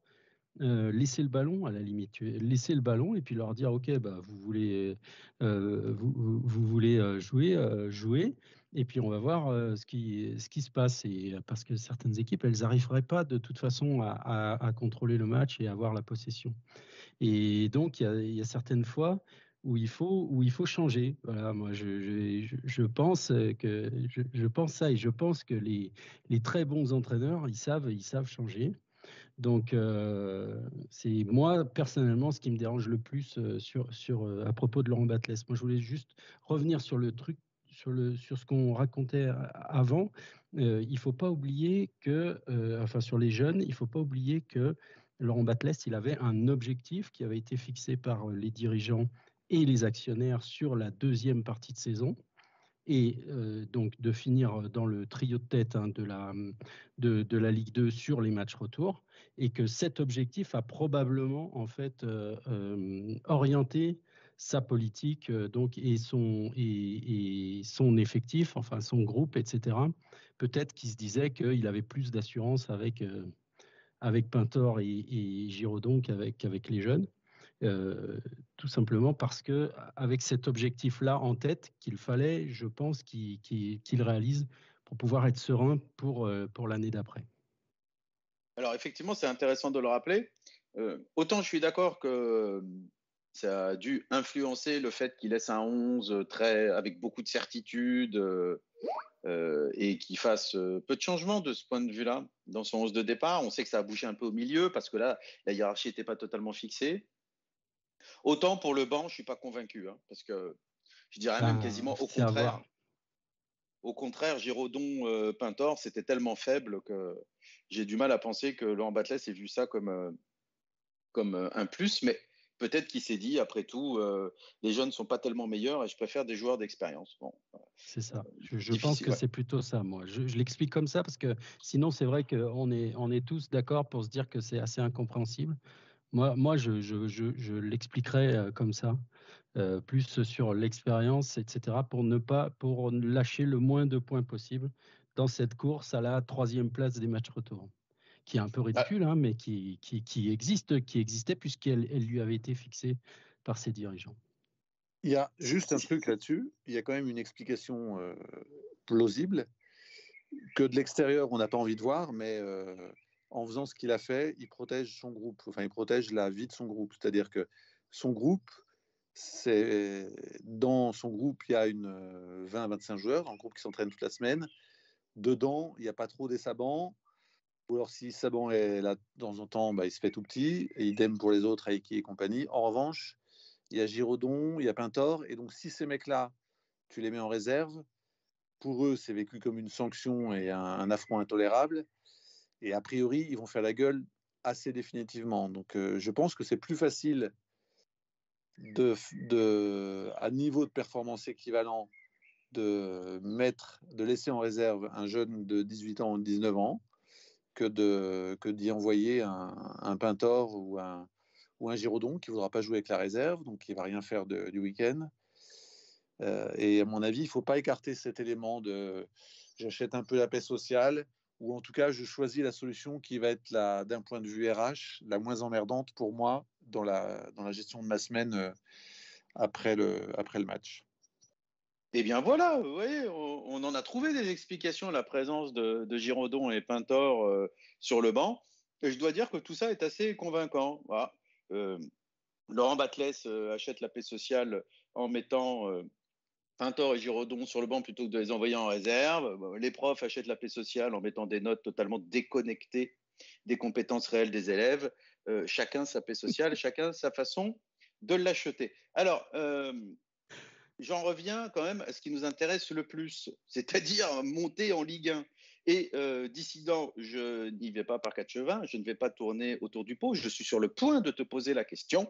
euh, laisser le ballon à la limite, laisser le ballon et puis leur dire ok bah vous voulez euh, vous, vous, voulez euh, jouer jouer et puis on va voir ce qui ce qui se passe et parce que certaines équipes elles n'arriveraient pas de toute façon à, contrôler le match et avoir la possession. Et donc il y a, certaines fois où il faut où il faut changer. Voilà moi je, je, je pense que je, je, pense ça et je pense que les les très bons entraîneurs ils savent ils savent changer donc, euh, c'est moi, personnellement, ce qui me dérange le plus euh, sur, sur, euh, à propos de Laurent Batles. Moi, je voulais juste revenir sur le truc, sur, ce qu'on racontait avant. il faut pas oublier que, enfin, sur les jeunes, il ne faut pas oublier que Laurent Batles, il avait un objectif qui avait été fixé par les dirigeants et les actionnaires sur la deuxième partie de saison et donc de finir dans le trio de tête hein, de, la, de, de, la Ligue 2 sur les matchs retour, et que cet objectif a probablement en fait orienté sa politique donc et son et, son effectif, enfin son groupe, etc. Peut-être qu'il se disait qu'il avait plus d'assurance avec avec Pintor et, et Giraudon qu'avec avec les jeunes. Tout simplement parce que avec cet objectif-là en tête, qu'il fallait, je pense, qu'il réalise pour pouvoir être serein pour, pour l'année d'après. Alors effectivement, c'est intéressant de le rappeler. Euh, autant je suis d'accord que ça a dû influencer le fait qu'il laisse un 11 très, avec beaucoup de certitude euh, et qu'il fasse peu de changements de ce point de vue-là dans son 11 de départ. On sait que ça a bougé un peu au milieu parce que là, la hiérarchie n'était pas totalement fixée. Autant pour le banc, je ne suis pas convaincu hein, parce que je dirais même ah, quasiment au contraire. Au contraire, Giraudon, euh, Pintor, c'était tellement faible que j'ai du mal à penser que Laurent Batles ait vu ça comme, euh, comme euh, un plus, mais peut-être qu'il s'est dit, après tout, les jeunes ne sont pas tellement meilleurs et je préfère des joueurs d'expérience. Bon, c'est ça. Je, pense que c'est plutôt ça, moi. Je, l'explique comme ça parce que sinon, c'est vrai qu'on est, on est tous d'accord pour se dire que c'est assez incompréhensible. Moi, moi je, je, je l'expliquerai comme ça. Euh, plus sur l'expérience, etc., pour ne pas pour lâcher le moins de points possible dans cette course à la troisième place des matchs retour, qui est un peu bah ridicule, hein, mais qui, qui, existe, qui existait puisqu'elle elle lui avait été fixée par ses dirigeants. Il y a juste un truc là-dessus. Il y a quand même une explication euh, plausible que de l'extérieur on n'a pas envie de voir, mais euh, en faisant ce qu'il a fait, il protège son groupe. Enfin, il protège la vie de son groupe. C'est-à-dire que son groupe c'est dans son groupe, il y a une 20-25 joueurs, un groupe qui s'entraîne toute la semaine. Dedans, il n'y a pas trop des sabans. Ou alors, si Saban est là de temps en temps, bah, il se fait tout petit. Et idem pour les autres, Aiki et compagnie. En revanche, il y a Giraudon, il y a Pintor. Et donc, si ces mecs-là, tu les mets en réserve, pour eux, c'est vécu comme une sanction et un, affront intolérable. Et a priori, ils vont faire la gueule assez définitivement. Donc, je pense que c'est plus facile de, à niveau de performance équivalent de mettre, de laisser en réserve un jeune de 18 ans ou 19 ans que que d'y envoyer un, un Pintor ou un ou un Giraudon qui voudra pas jouer avec la réserve, donc qui va rien faire du week-end. Euh, et à mon avis, il faut pas écarter cet élément de j'achète un peu la paix sociale, ou en tout cas, je choisis la solution qui va être d'un point de vue RH, la moins emmerdante pour moi dans la, gestion de ma semaine euh, après, le, match. Eh bien voilà, vous voyez, on, en a trouvé des explications à la présence de, de Giraudon et Pintor euh, sur le banc. Et je dois dire que tout ça est assez convaincant. Euh, Laurent Batles achète la paix sociale en mettant Pintor et Giraudon sur le banc plutôt que de les envoyer en réserve. Les profs achètent la paix sociale en mettant des notes totalement déconnectées des compétences réelles des élèves. Euh, chacun sa paix sociale, chacun sa façon de l'acheter. Alors, euh, j'en reviens quand même à ce qui nous intéresse le plus, c'est-à-dire monter en Ligue 1. Et euh, dissident, je n'y vais pas par quatre chevins, je ne vais pas tourner autour du pot, je suis sur le point de te poser la question.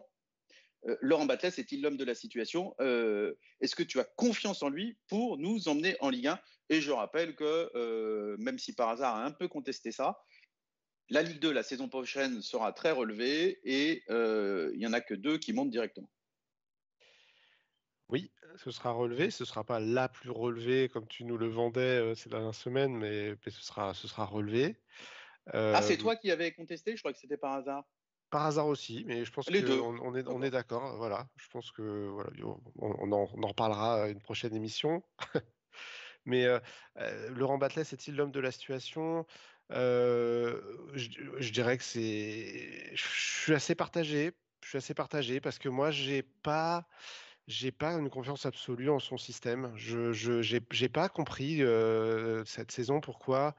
Euh, Laurent Batles est-il l'homme de la situation Est-ce que tu as confiance en lui pour nous emmener en Ligue 1 Et je rappelle que, même si par hasard a un peu contesté ça, la Ligue 2, la saison prochaine, sera très relevée et euh, il n'y en a que deux qui montent directement. Oui, ce sera relevé. Ce ne sera pas la plus relevée comme tu nous le vendais euh, ces dernières semaines, mais, ce, sera, ce sera relevé. ah, c'est euh, toi qui avais contesté? Je crois que c'était par hasard. Par hasard aussi, mais je pense qu'on on est, on est d'accord. Voilà, je pense que voilà, on, en, on en reparlera à une prochaine émission. mais Laurent Batles est-il l'homme de la situation? Je, dirais que c'est. Je suis assez partagé. Je suis assez partagé parce que moi, j'ai pas. J'ai pas une confiance absolue en son système. Je j'ai pas compris cette saison pourquoi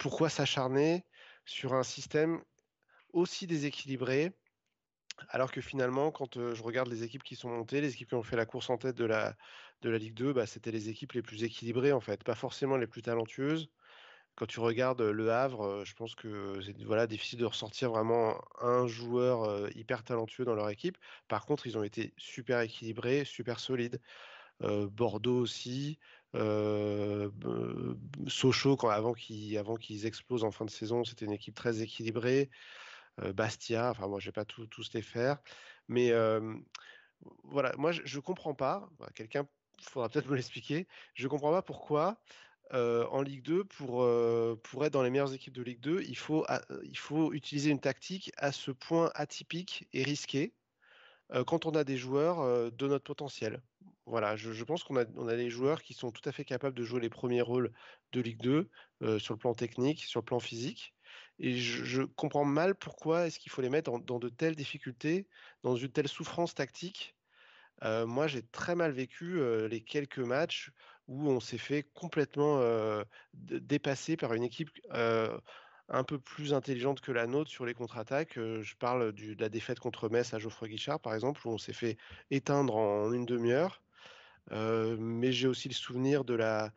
pourquoi s'acharner sur un système aussi déséquilibré alors que finalement, quand je regarde les équipes qui sont montées, les équipes qui ont fait la course en tête de la, de la Ligue 2, bah, c'était les équipes les plus équilibrées en fait, pas forcément les plus talentueuses quand tu regardes Le Havre, je pense que c'est voilà, difficile de ressortir vraiment un joueur hyper talentueux dans leur équipe. Par contre, ils ont été super équilibrés, super solides. Bordeaux aussi. Sochaux, quand, avant qu'ils explosent en fin de saison, c'était une équipe très équilibrée. Bastia. Enfin, moi, je vais pas tous les faire. Mais voilà, moi, je ne comprends pas. Quelqu'un faudra peut-être me l'expliquer. Je comprends pas pourquoi. en Ligue 2, pour, pour être dans les meilleures équipes de Ligue 2, il faut, il faut utiliser une tactique à ce point atypique et risquée quand on a des joueurs de notre potentiel. Voilà, je, pense qu'on a, on a des joueurs qui sont tout à fait capables de jouer les premiers rôles de Ligue 2 sur le plan technique, sur le plan physique. Et je, comprends mal pourquoi est-ce qu'il faut les mettre dans, de telles difficultés, dans une telle souffrance tactique. moi, j'ai très mal vécu les quelques matchs où on s'est fait complètement dépasser par une équipe un peu plus intelligente que la nôtre sur les contre-attaques. je parle de la défaite contre Metz à Geoffroy Guichard, par exemple, où on s'est fait éteindre en une demi-heure. mais j'ai aussi le souvenir de la,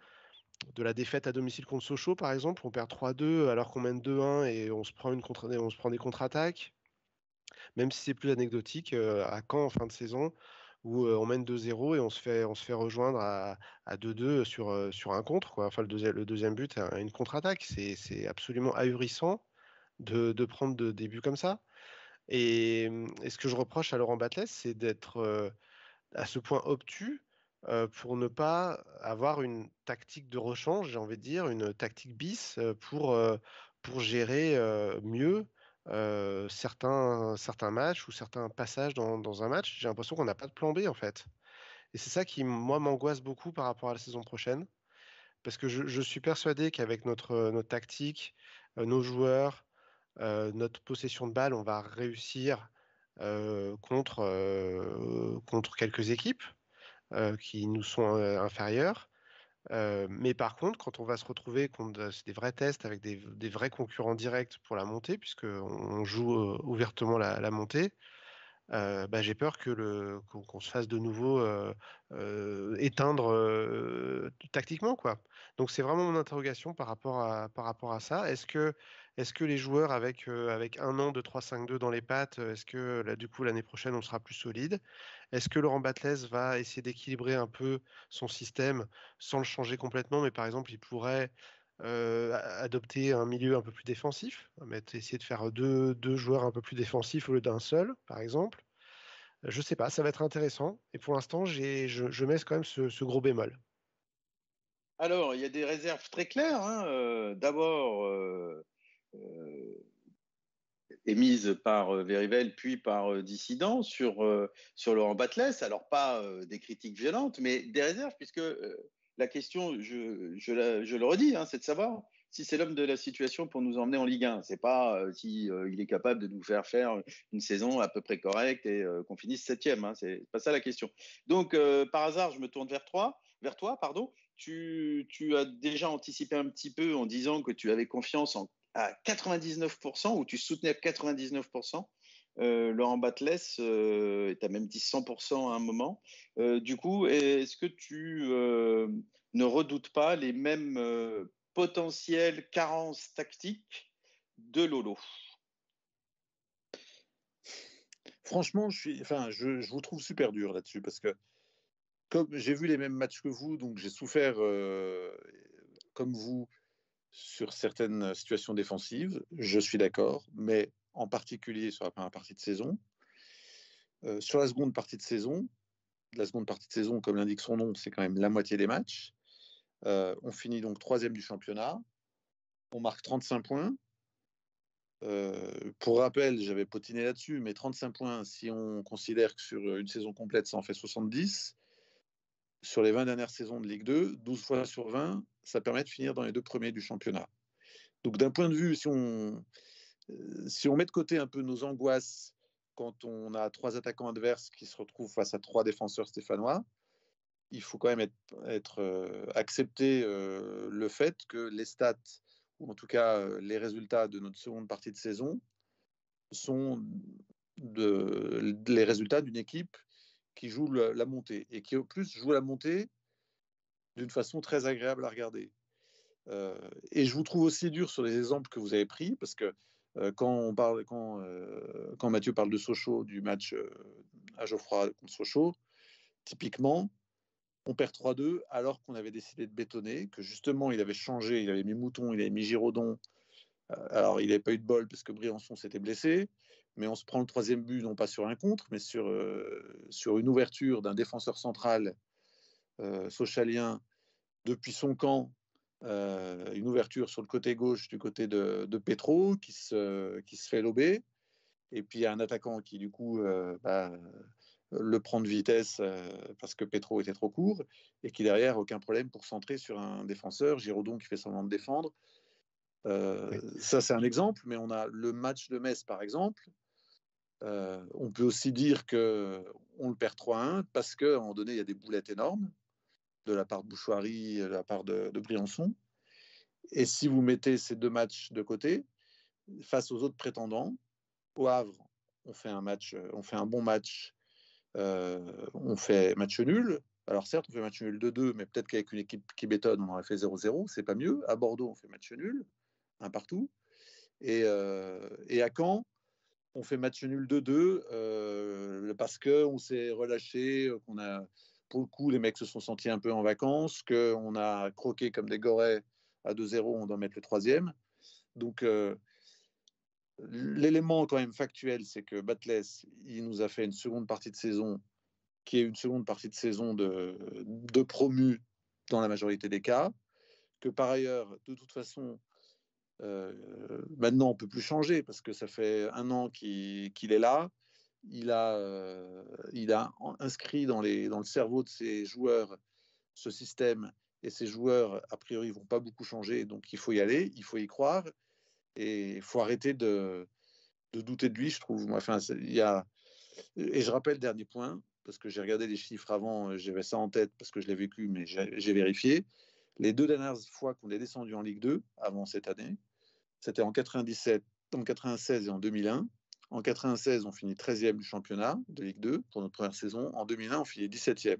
de la défaite à domicile contre Sochaux, par exemple. On perd 3-2 alors qu'on mène 2-1 et on se prend, une contre on se prend des contre-attaques. Même si c'est plus anecdotique, à Caen en fin de saison, où on mène 2-0 et on se fait, on se fait rejoindre à, 2-2 sur, sur un contre. Enfin, le, deuxième, le deuxième but, une contre-attaque. C'est absolument ahurissant de, de prendre de, des buts comme ça. Et, et, ce que je reproche à Laurent Batles, c'est d'être à ce point obtus pour ne pas avoir une tactique de rechange, j'ai envie de dire, une tactique bis pour, pour gérer mieux certains, certains matchs ou certains passages dans, dans un match. J'ai l'impression qu'on n'a pas de plan B en fait. Et c'est ça qui, moi, m'angoisse beaucoup par rapport à la saison prochaine. Parce que je, suis persuadé qu'avec notre, notre tactique, nos joueurs, notre possession de balle, on va réussir contre, contre quelques équipes. Euh, qui nous sont euh, inférieurs. Euh, mais par contre, quand on va se retrouver contre des vrais tests avec des, vrais concurrents directs pour la montée, puisqu'on joue ouvertement la, montée, bah, j'ai peur que le, qu'on, se fasse de nouveau éteindre tactiquement. Quoi. Donc c'est vraiment mon interrogation par rapport à, par rapport à ça. Est-ce que est-ce que les joueurs avec, avec un an de 3-5-2 dans les pattes, est-ce que du coup l'année prochaine on sera plus solide? Est-ce que Laurent Batles va essayer d'équilibrer un peu son système sans le changer complètement, mais par exemple il pourrait adopter un milieu un peu plus défensif, essayer de faire deux, joueurs un peu plus défensifs au lieu d'un seul, par exemple Je sais pas, ça va être intéressant. Et pour l'instant, je, mets quand même ce, gros bémol. Alors, il y a des réserves très claires. Hein. D'abord, émise par Verivel puis par Dissident sur, sur Laurent Batles. Alors, pas des critiques violentes, mais des réserves, puisque la question, je, le redis, hein, c'est de savoir si c'est l'homme de la situation pour nous emmener en Ligue 1. C'est pas si il est capable de nous faire faire une saison à peu près correcte et qu'on finisse septième. Hein, c'est pas ça la question. Donc, par hasard, je me tourne vers toi. Vers toi, pardon. Tu, as déjà anticipé un petit peu en disant que tu avais confiance à 99%, ou tu soutenais à 99%. Euh, Laurent Batles, euh, tu as même dit 100% à un moment. Euh, du coup, est-ce que tu euh, ne redoutes pas les mêmes potentielles carences tactiques de Lolo? Franchement, je, suis, je vous trouve super dur là-dessus parce que comme j'ai vu les mêmes matchs que vous, donc j'ai souffert comme vous sur certaines situations défensives, je suis d'accord, mais en particulier sur la première partie de saison. Euh, sur la seconde partie de saison, la seconde partie de saison, comme l'indique son nom, c'est quand même la moitié des matchs. Euh, on finit donc troisième du championnat. On marque 35 points. Euh, pour rappel, j'avais potiné là-dessus, mais 35 points, si on considère que sur une saison complète, ça en fait 70. Sur les 20 dernières saisons de Ligue 2, 12 fois sur 20, ça permet de finir dans les deux premiers du championnat. Donc d'un point de vue, si on, si on met de côté un peu nos angoisses quand on a trois attaquants adverses qui se retrouvent face à trois défenseurs stéphanois, il faut quand même euh, accepter euh, le fait que les stats, ou en tout cas les résultats de notre seconde partie de saison, sont les résultats d'une équipe qui joue la, montée et qui, au plus, joue la montée d'une façon très agréable à regarder. Euh, et je vous trouve aussi dur sur les exemples que vous avez pris, parce que euh, quand, on parle, quand, quand Mathieu parle de Sochaux, du match à Geoffroy contre Sochaux, typiquement, on perd 3-2 alors qu'on avait décidé de bétonner, que justement il avait changé, il avait mis Mouton, il avait mis Giraudon, Alors, il n'avait pas eu de bol parce que Briançon s'était blessé, mais on se prend le troisième but, non pas sur un contre, mais sur, sur une ouverture d'un défenseur central socialien depuis son camp une ouverture sur le côté gauche du côté de, de Petro qui se, qui se fait lober. Et puis il y a un attaquant qui du coup bah, le prend de vitesse parce que Petro était trop court et qui derrière aucun problème pour centrer sur un défenseur. Giraudon qui fait semblant de défendre. Ça c'est un exemple, mais on a le match de Metz par exemple. on peut aussi dire que on le perd 3-1 parce qu'à un moment donné il y a des boulettes énormes de la part de Bouchoirie, de la part de, Briançon. Et si vous mettez ces deux matchs de côté, face aux autres prétendants, au Havre, on fait un match, euh, on fait un bon match, euh, on fait match nul. Alors certes, on fait match nul 2-2, mais peut-être qu'avec une équipe qui bétonne, on aurait fait 0-0, c'est pas mieux. À Bordeaux, on fait match nul, un partout. Et, euh, à Caen, on fait match nul 2-2 parce qu'on s'est relâché, qu'on a, pour le coup, les mecs se sont sentis un peu en vacances, qu'on a croqué comme des gorées à 2-0, on doit mettre le troisième. Donc, euh, l'élément quand même factuel, c'est que Batles, il nous a fait une seconde partie de saison qui est une seconde partie de saison de, de promu dans la majorité des cas, que par ailleurs, de toute façon, euh, maintenant on peut plus changer parce que ça fait un an qu'il est là, il a, euh, inscrit dans, le cerveau de ses joueurs ce système et ces joueurs, a priori, vont pas beaucoup changer. Donc, il faut y aller, il faut y croire et il faut arrêter de, douter de lui, je trouve. Y a... Et je rappelle, dernier point, parce que j'ai regardé les chiffres avant, j'avais ça en tête parce que je l'ai vécu, mais j'ai vérifié. Les deux dernières fois qu'on est descendu en Ligue 2, avant cette année, c'était en 97, en 96 et en 2001. En 96, on finit 13e du championnat de Ligue 2 pour notre première saison. En 2001, on finit 17e.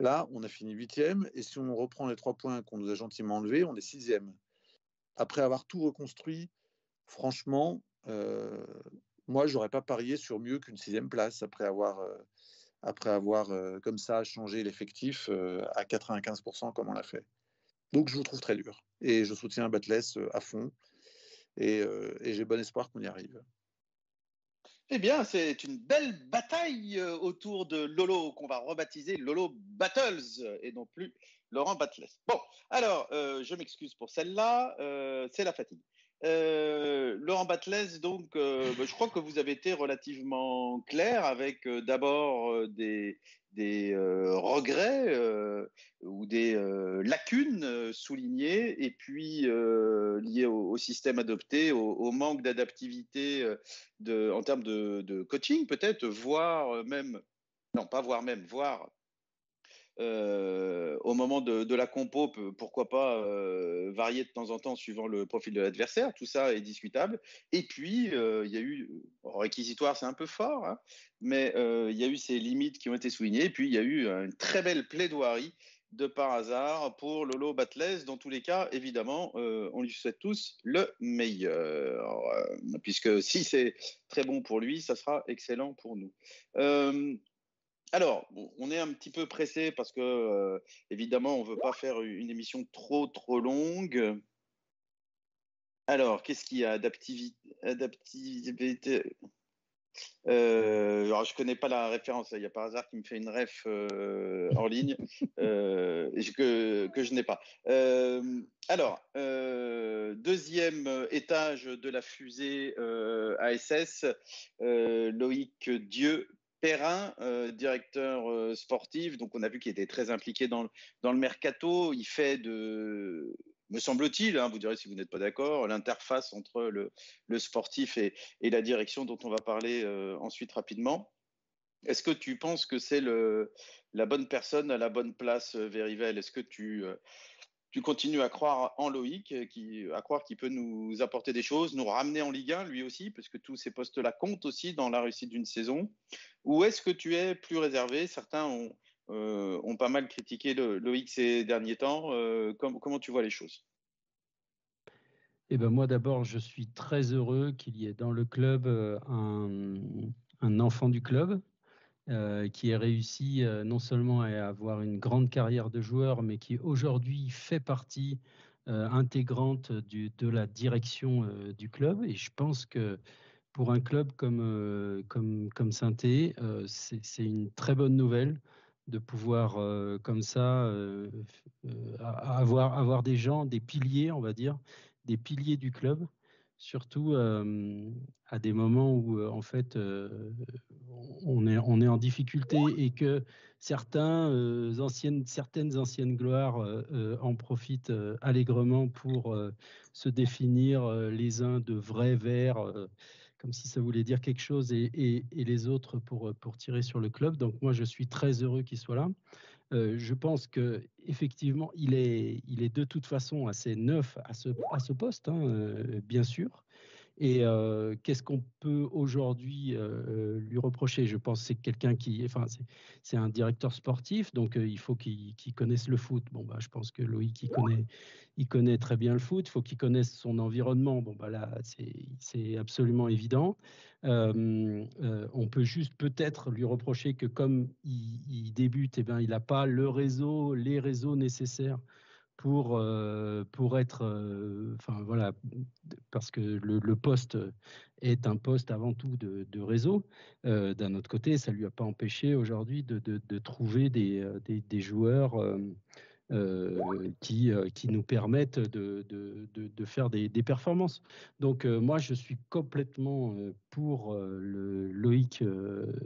Là, on a fini 8e. Et si on reprend les trois points qu'on nous a gentiment enlevés, on est 6e. Après avoir tout reconstruit, franchement, euh, moi, je n'aurais pas parié sur mieux qu'une sixième place après avoir, euh, après avoir euh, comme ça changé l'effectif à 95% comme on l'a fait. Donc, je vous trouve très dur. Et je soutiens Batles à fond. et j'ai bon espoir qu'on y arrive. Eh bien, c'est une belle bataille euh, autour de Lolo qu'on va rebaptiser Lolo Battles et non plus Laurent Battles. Bon, alors, euh, je m'excuse pour celle-là, euh, c'est la fatigue. Laurent Battles, donc, bah, je crois que vous avez été relativement clair avec d'abord des, des euh, regrets euh, ou des euh, lacunes soulignées et puis liées au, système adopté, au, manque d'adaptivité en termes de, coaching peut-être, voire même, non pas voire même, voire au moment de, la compo, pourquoi pas varier de temps en temps suivant le profil de l'adversaire. Tout ça est discutable. Et puis, il y a eu, réquisitoire, c'est un peu fort, hein, mais il y a eu ces limites qui ont été soulignées. Et puis, il y a eu une très belle plaidoirie de par hasard pour Lolo Batles. Dans tous les cas, évidemment, on lui souhaite tous le meilleur, puisque si c'est très bon pour lui, ça sera excellent pour nous. Alors, on est un petit peu pressé parce que, euh, évidemment, on ne veut pas faire une émission trop, trop longue. Alors, qu'est-ce qu'il y a Adaptivité. Euh, je ne connais pas la référence. Il y a par hasard qui me fait une ref euh, en ligne que, que, je n'ai pas. alors, deuxième étage de la fusée ASS, Loïc Dieu Perrin, euh, directeur euh, sportif, donc on a vu qu'il était très impliqué dans le, mercato. Il fait de, me semble-t-il, hein, vous direz si vous n'êtes pas d'accord, l'interface entre le, sportif et, et, la direction dont on va parler euh, ensuite rapidement. Est-ce que tu penses que c'est la bonne personne à la bonne place, Verivel Est-ce que tu tu continues à croire en Loïc, euh, qui, à croire qu'il peut nous apporter des choses, nous ramener en Ligue 1 lui aussi, parce que tous ces postes-là comptent aussi dans la réussite d'une saison. Ou est-ce que tu es plus réservé? Certains ont, euh, pas mal critiqué Loïc ces derniers temps. Euh, comment tu vois les choses? Eh ben moi d'abord, je suis très heureux qu'il y ait dans le club un enfant du club, euh, qui a réussi euh, non seulement à avoir une grande carrière de joueur, mais qui aujourd'hui fait partie intégrante de la direction du club. Et je pense que pour un club comme, comme, comme saint c'est une très bonne nouvelle de pouvoir comme ça avoir des gens, des piliers, on va dire, des piliers du club surtout à des moments où en fait on, est, on est en difficulté et que certains, anciennes, certaines anciennes gloires en profitent allègrement pour se définir les uns de vrais verts, comme si ça voulait dire quelque chose, et, les autres pour, pour tirer sur le club. Donc moi, je suis très heureux qu'il soit là. Je pense que effectivement, il est, il est de toute façon assez neuf à ce, poste, hein, bien sûr. Et euh, qu'est-ce qu'on peut aujourd'hui euh, lui reprocher? Je pense que c'est quelqu'un qui, enfin, c'est un directeur sportif, donc euh, il faut qu'il connaisse le foot. Bon, bah, je pense que Loïc, il connaît, il connaît très bien le foot. Il faut qu'il connaisse son environnement. Bon, bah là, c'est absolument évident. on peut juste peut-être lui reprocher que comme il, il débute, eh ben, il n'a pas le réseau, les réseaux nécessaires pour, euh, pour être, euh, voilà, parce que le, poste est un poste avant tout de, réseau. Euh, d'un autre côté, ça lui a pas empêché aujourd'hui de, de, trouver des, des, des joueurs euh, qui, euh, qui nous permettent de, de, de, faire des, des, performances. Donc euh, moi, je suis complètement pour le Loïc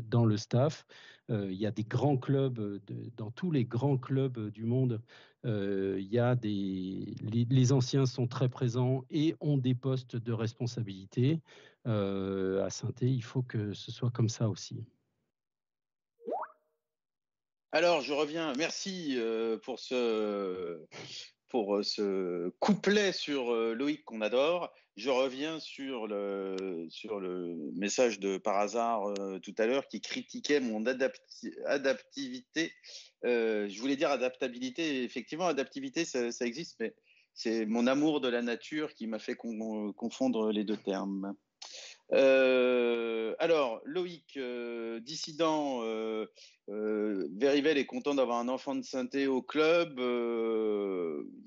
dans le staff. il y a des grands clubs, dans tous les grands clubs du monde, il y a des, les, anciens sont très présents et ont des postes de responsabilité. à saint il faut que ce soit comme ça aussi. Alors, je reviens. Merci euh, pour ce, pour euh, ce couplet sur euh, Loïc qu'on adore. Je reviens sur le, sur le message de par hasard tout à l'heure qui critiquait mon adaptivité. je voulais dire adaptabilité. Effectivement, adaptivité, ça existe, mais c'est mon amour de la nature qui m'a fait confondre les deux termes. Euh, alors, Loïc, euh, dissident, euh, Verivel est content d'avoir un enfant de synthé au club.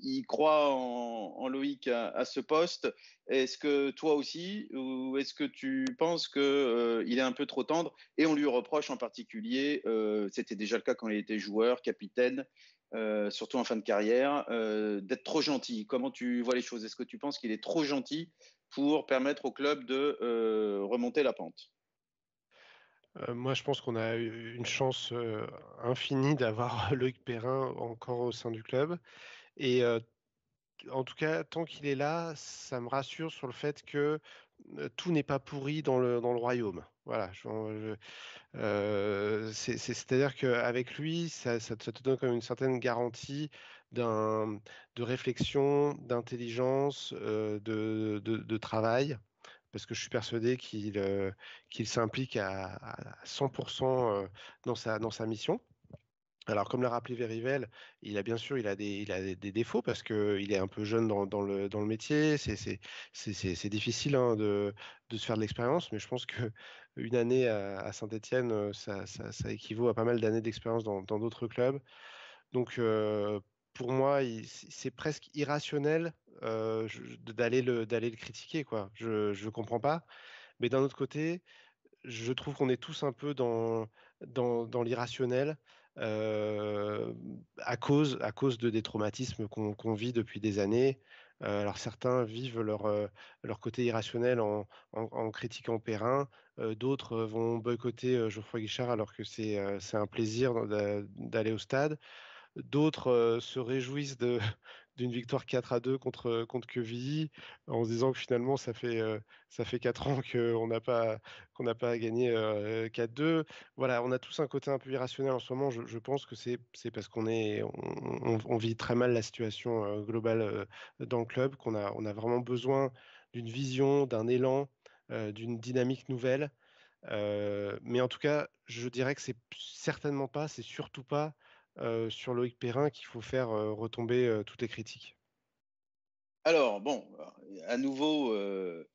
il croit en, Loïc à, ce poste. Est-ce que toi aussi, ou est-ce que tu penses qu'il il est un peu trop tendre? Et on lui reproche en particulier, c'était déjà le cas quand il était joueur, capitaine, surtout en fin de carrière, d'être trop gentil. Comment tu vois les choses? Est-ce que tu penses qu'il est trop gentil pour permettre au club de euh, remonter la pente euh, moi, je pense qu'on a une chance euh, infinie d'avoir Loïc Perrin encore au sein du club. Et en tout cas, tant qu'il est là, ça me rassure sur le fait que tout n'est pas pourri dans le, dans le royaume. Voilà. C'est-à-dire qu'avec lui, ça, ça, te donne quand même une certaine garantie de réflexion, d'intelligence, de, de, travail, parce que je suis persuadé qu'il qu'il s'implique à, 100% dans sa, dans sa mission. Alors, comme l'a rappelé Verivel, il a bien sûr il a des, il a des, défauts parce qu'il est un peu jeune dans, dans, le, dans le métier. C'est difficile hein, de, de, se faire de l'expérience, mais je pense qu'une année à, Saint-Etienne, ça, ça, ça, équivaut à pas mal d'années d'expérience dans d'autres clubs. Donc, pour moi, c'est presque irrationnel d'aller le, critiquer. Je ne comprends pas. Mais d'un autre côté, je trouve qu'on est tous un peu dans, l'irrationnel à, cause, à cause de des traumatismes qu'on vit depuis des années. alors certains vivent leur, leur côté irrationnel en, en, critiquant Perrin, d'autres vont boycotter Geoffroy Guichard alors que c'est un plaisir d'aller au stade. D'autres se réjouissent d'une victoire 4 à 2 contre, contre Quevilly en se disant que finalement ça fait, ça fait 4 ans qu'on n'a pas, qu'on n'a pas gagné 4-2. Voilà, on a tous un côté un peu irrationnel en ce moment. Je, pense que c'est, parce qu'on est, on, vit très mal la situation globale dans le club, qu'on a, on a vraiment besoin d'une vision, d'un élan, d'une dynamique nouvelle. mais en tout cas, je dirais que c'est certainement pas, c'est surtout pas euh, sur Loïc Perrin qu'il faut faire euh, retomber euh, toutes les critiques? Alors, bon, à nouveau, une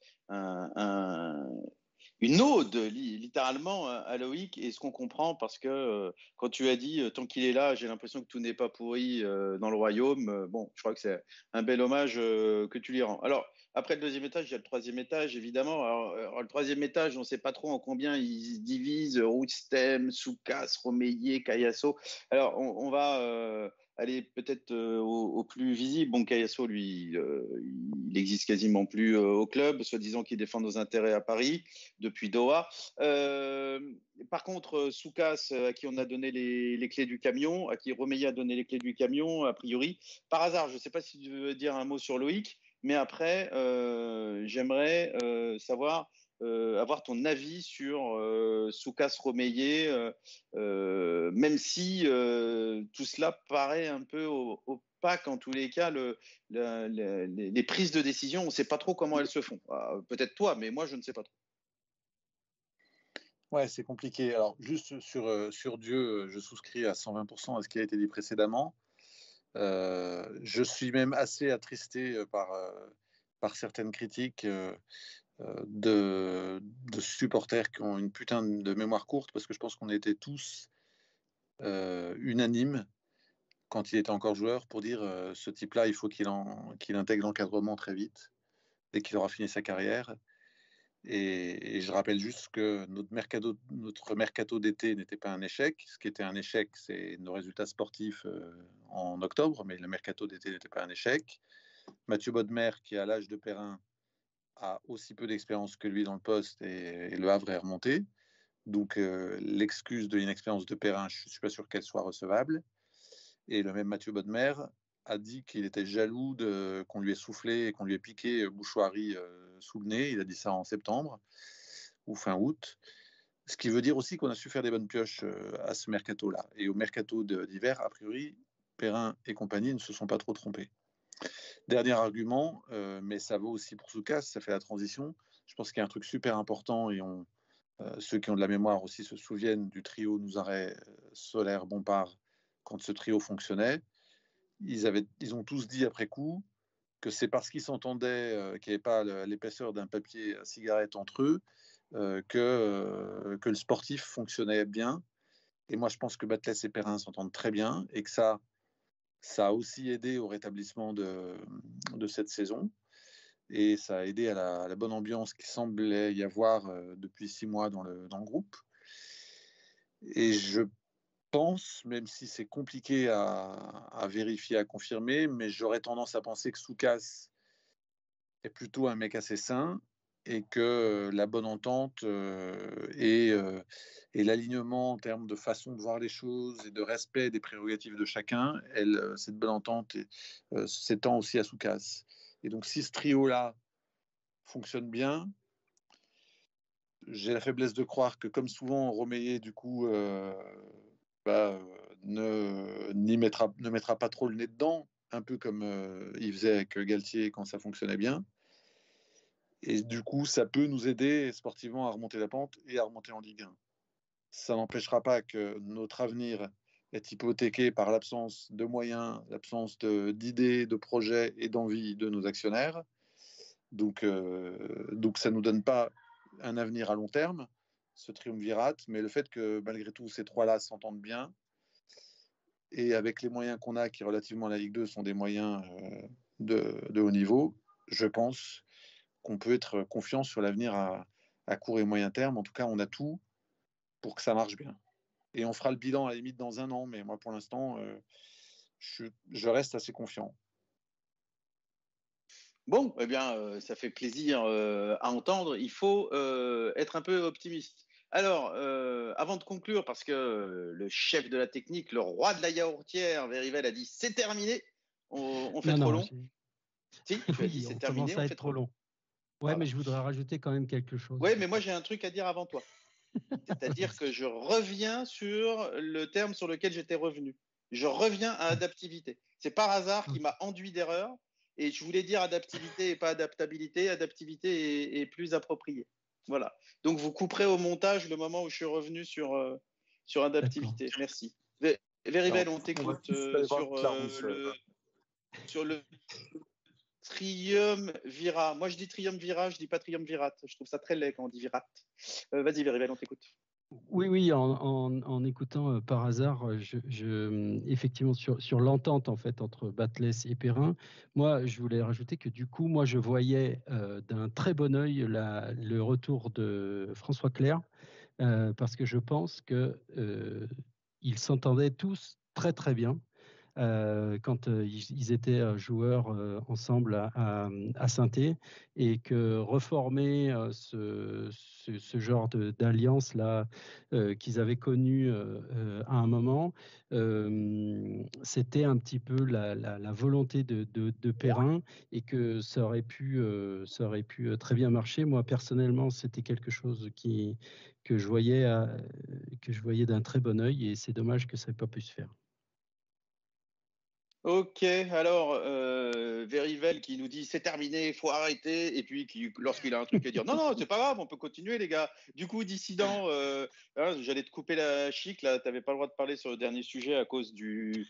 une ode littéralement à Loïc et ce qu'on comprend parce que quand tu as dit tant qu'il est là, j'ai l'impression que tout n'est pas pourri dans le royaume. bon, je crois que c'est un bel hommage que tu lui rends. Alors après le deuxième étage, il y a le troisième étage évidemment. Alors, le troisième étage, on ne sait pas trop en combien ils se divisent. Routstem, Soukas, Romeyer, Kayasso. Alors on, va aller peut-être euh, au, plus visible. Bon, Cayasso, lui, euh, il existe quasiment plus euh, au club, soi-disant qu'il défend nos intérêts à Paris depuis Doha. par contre, Soukas, à qui on a donné les, clés du camion, à qui Romeyer a donné les clés du camion, a priori, par hasard, je ne sais pas si tu veux dire un mot sur Loïc, mais après, j'aimerais savoir euh, avoir ton avis sur euh, Soukas Romeyer, euh, même si tout cela paraît un peu opaque en tous les cas, le, les prises de décision, on ne sait pas trop comment elles se font. Ah, peut-être toi, mais moi, je ne sais pas trop. Ouais, c'est compliqué. Alors, juste sur, Dieu, je souscris à 120% à ce qui a été dit précédemment. je suis même assez attristé par certaines critiques de, supporters qui ont une putain de mémoire courte, parce que je pense qu'on était tous euh, unanimes quand il était encore joueur pour dire euh, ce type-là, il faut qu'il intègre l'encadrement très vite dès qu'il aura fini sa carrière. Et, je rappelle juste que notre mercato, notre mercato d'été n'était pas un échec. Ce qui était un échec, c'est nos résultats sportifs euh, en octobre, mais le mercato d'été n'était pas un échec. Mathieu Bodmer, qui à l'âge de Perrin a aussi peu d'expérience que lui dans le poste et, le Havre est remonté. Donc euh, l'excuse de l'inexpérience de Perrin, je ne suis pas sûr qu'elle soit recevable. Et le même Mathieu Bodmer a dit qu'il était jaloux de, qu'on lui ait soufflé et qu'on lui ait piqué Bouchoirie euh, sous le nez. Il a dit ça en septembre ou fin août. Ce qui veut dire aussi qu'on a su faire des bonnes pioches euh, à ce mercato-là. Et au mercato d'hiver, a priori, Perrin et compagnie ne se sont pas trop trompés. Dernier argument, euh, mais ça vaut aussi pour Soukas, ça fait la transition. Je pense qu'il y a un truc super important et euh, ceux qui ont de la mémoire aussi se souviennent du trio euh, Solaire Bompard quand ce trio fonctionnait. Ils, avaient, ils ont tous dit après coup que c'est parce qu'ils s'entendaient, qu'il n'y avait pas l'épaisseur d'un papier à cigarette entre eux, que, que le sportif fonctionnait bien. Et moi, je pense que Batles et Perrin s'entendent très bien et que ça, ça a aussi aidé au rétablissement de, de cette saison et ça a aidé à la, bonne ambiance qui semblait y avoir euh, depuis six mois dans le, dans le, groupe. Et je pense, même si c'est compliqué à, à, vérifier, à confirmer, mais j'aurais tendance à penser que Soukas est plutôt un mec assez sain et que la bonne entente euh, et, euh, et l'alignement en termes de façon de voir les choses et de respect des prérogatives de chacun, euh, cette bonne entente s'étend aussi à Soukas. Et donc si ce trio-là fonctionne bien, j'ai la faiblesse de croire que comme souvent Romeyer du coup bah, ne mettra pas trop le nez dedans, un peu comme il faisait avec Galtier quand ça fonctionnait bien. Et du coup, ça peut nous aider sportivement à remonter la pente et à remonter en Ligue 1. Ça n'empêchera pas que notre avenir est hypothéqué par l'absence de moyens, l'absence d'idées, de, projets et d'envie de nos actionnaires. Donc, euh, donc ça ne nous donne pas un avenir à long terme, ce triumvirat, mais le fait que malgré tout ces trois-là s'entendent bien, et avec les moyens qu'on a, qui relativement à la Ligue 2 sont des moyens euh, de, de, haut niveau, je pense qu'on peut être confiant sur l'avenir à, court et moyen terme. En tout cas, on a tout pour que ça marche bien. Et on fera le bilan à la limite dans un an, mais moi, pour l'instant, euh, je, reste assez confiant. Bon, eh bien, euh, ça fait plaisir euh, à entendre. Il faut être un peu optimiste. Alors, avant de conclure, parce que le chef de la technique, le roi de la yaourtière, Verivel, a dit c'est terminé. On, fait trop long. Si, tu as dit c'est terminé. On fait trop long. Ouais, mais je voudrais rajouter quand même quelque chose. Oui, mais moi j'ai un truc à dire avant toi. C'est-à-dire que je reviens sur le terme sur lequel j'étais revenu. Je reviens à adaptivité. C'est par hasard qui m'a enduit d'erreur. Et je voulais dire adaptivité et pas adaptabilité. Adaptivité est, plus appropriée. Voilà. Donc vous couperez au montage le moment où je suis revenu sur, euh, sur adaptivité. Merci. Véribel, on t'écoute euh, sur, euh, le, sur le triumvirat. Moi, je dis triumvirat, je dis pas triumvirat. Je trouve ça très laid quand on dit virat. Vas-y, Verivel, on t'écoute. Oui, oui, en, écoutant par hasard, je, effectivement sur, sur l'entente en fait entre Batless et Perrin, moi je voulais rajouter que du coup, moi je voyais d'un très bon œil le retour de François Clair parce que je pense que ils s'entendaient tous très très bien. Euh, quand euh, ils, étaient euh, joueurs ensemble à, à, saint et que reformer ce, genre d'alliance là qu'ils avaient connu à un moment, c'était un petit peu la, volonté de, Perrin et que ça aurait pu, ça aurait pu très bien marcher. Moi personnellement, c'était quelque chose que je voyais que je voyais d'un très bon œil et c'est dommage que ça n'ait pas pu se faire. Ok, alors euh, Verivel qui nous dit c'est terminé, il faut arrêter, et puis qui, lorsqu'il a un truc à dire non, non, c'est pas grave, on peut continuer les gars. Du coup, dissident, euh, hein, j'allais te couper la chic, là, t'avais pas le droit de parler sur le dernier sujet à cause du,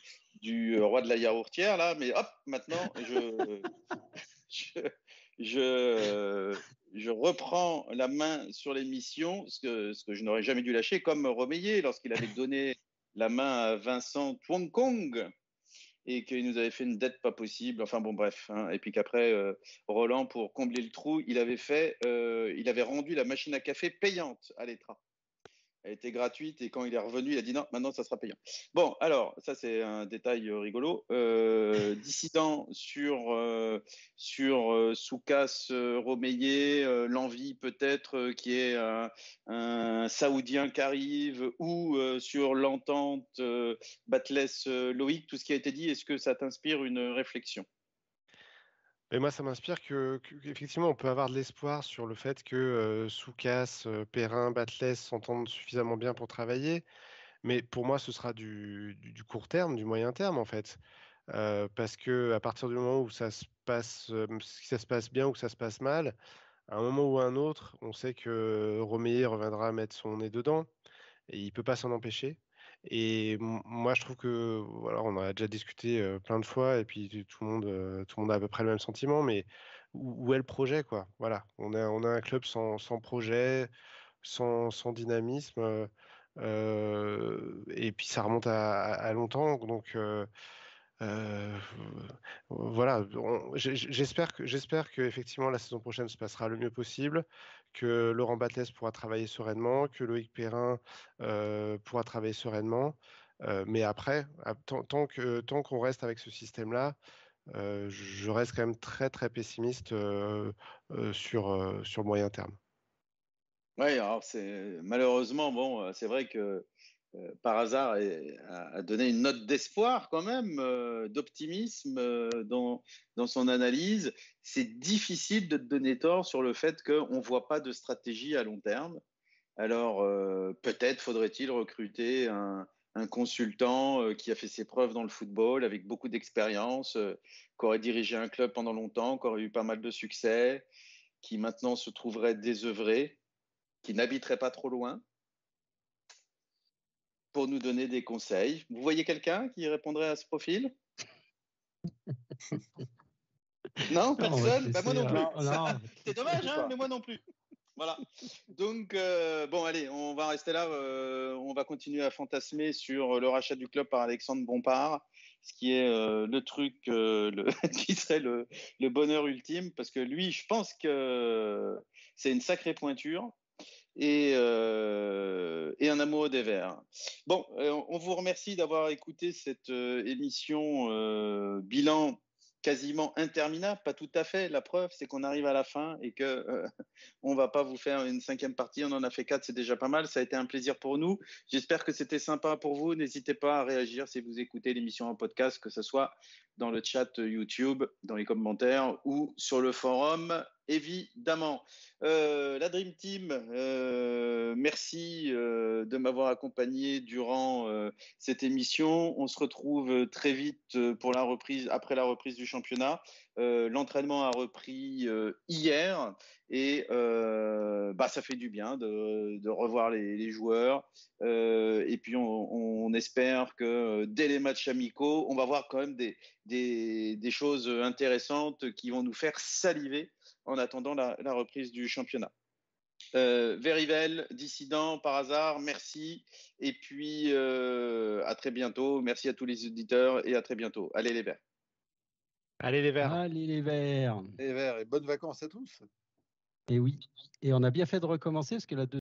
roi de la yaourtière, là, mais hop, maintenant, je, reprends la main sur l'émission, ce que, je n'aurais jamais dû lâcher, comme Romeyer lorsqu'il avait donné la main à Vincent Kong et qu'il nous avait fait une dette pas possible. Enfin bon, bref. Hein. Et puis qu'après, euh, Roland, pour combler le trou, il avait fait, euh, il avait rendu la machine à café payante à l'Etra elle était gratuite et quand il est revenu, il a dit non, maintenant ça sera payant. Bon, alors ça c'est un détail rigolo. Euh, dissident sur euh, sur euh, Soukas Romeyer, l'envie peut-être qui est un, un, Saoudien qui arrive ou sur l'entente Batless Loïc, tout ce qui a été dit, est-ce que ça t'inspire une réflexion? Et moi, ça m'inspire que, qu'effectivement, on peut avoir de l'espoir sur le fait que euh, Perrin, Batless s'entendent suffisamment bien pour travailler. Mais pour moi, ce sera du, court terme, du moyen terme, en fait. Parce que à partir du moment où ça se passe, si ça se passe bien ou que ça se passe mal, à un moment ou à un autre, on sait que Romeyer reviendra mettre son nez dedans et il peut pas s'en empêcher. Et moi, je trouve que, voilà, on a déjà discuté plein de fois, et puis tout le monde, tout le monde a à peu près le même sentiment, mais où, est le projet, quoi? Voilà, on a, on a un club sans, sans projet, sans, sans dynamisme, et puis ça remonte à, longtemps, donc voilà, j'espère que j'espère que effectivement la saison prochaine se passera le mieux possible, que Laurent Batles pourra travailler sereinement, que Loïc Perrin pourra travailler sereinement. Mais après, tant, qu'on reste avec ce système-là, je reste quand même très très pessimiste sur sur moyen terme. Oui, alors malheureusement c'est vrai que par hasard a, donné une note d'espoir quand même, euh, d'optimisme euh, dans, dans, son analyse. C'est difficile de te donner tort sur le fait qu'on ne voit pas de stratégie à long terme. Alors peut-être faudrait-il recruter un, un consultant qui a fait ses preuves dans le football avec beaucoup d'expérience, qui aurait dirigé un club pendant longtemps, qui aurait eu pas mal de succès, qui maintenant se trouverait désœuvré, qui n'habiterait pas trop loin pour nous donner des conseils. Vous voyez quelqu'un qui répondrait à ce profil? Non, personne? bah, Moi non plus. C'est dommage, hein, mais moi non plus. Voilà. Donc, euh, bon, allez, on va rester là. Euh, on va continuer à fantasmer sur le rachat du club par Alexandre Bompard, ce qui est euh, le truc le, qui serait le, le, bonheur ultime, parce que lui, je pense que c'est une sacrée pointure et, euh, et un amour des Verts. Bon, euh, on vous remercie d'avoir écouté cette euh, émission bilan quasiment interminable, pas tout à fait. La preuve, c'est qu'on arrive à la fin et que euh, on va pas vous faire une cinquième partie. On en a fait quatre, c'est déjà pas mal. Ça a été un plaisir pour nous. J'espère que c'était sympa pour vous. N'hésitez pas à réagir si vous écoutez l'émission en podcast, que ce soit dans le chat YouTube, dans les commentaires ou sur le forum évidemment. Euh, la Dream Team, euh, merci euh, de m'avoir accompagné durant cette émission. On se retrouve très vite pour la reprise, après la reprise du championnat. L'entraînement a repris hier et bah, ça fait du bien de, revoir les, joueurs. Euh, et puis, on, espère que dès les matchs amicaux, on va voir quand même des, des, choses intéressantes qui vont nous faire saliver en attendant la, reprise du championnat. Euh, Verivel, dissident par hasard, merci. Et puis, euh, à très bientôt. Merci à tous les auditeurs et à très bientôt. Allez les Verts. Allez les Verts. Allez les Verts. Les Verts et bonnes vacances à tous. Et oui. Et on a bien fait de recommencer parce que la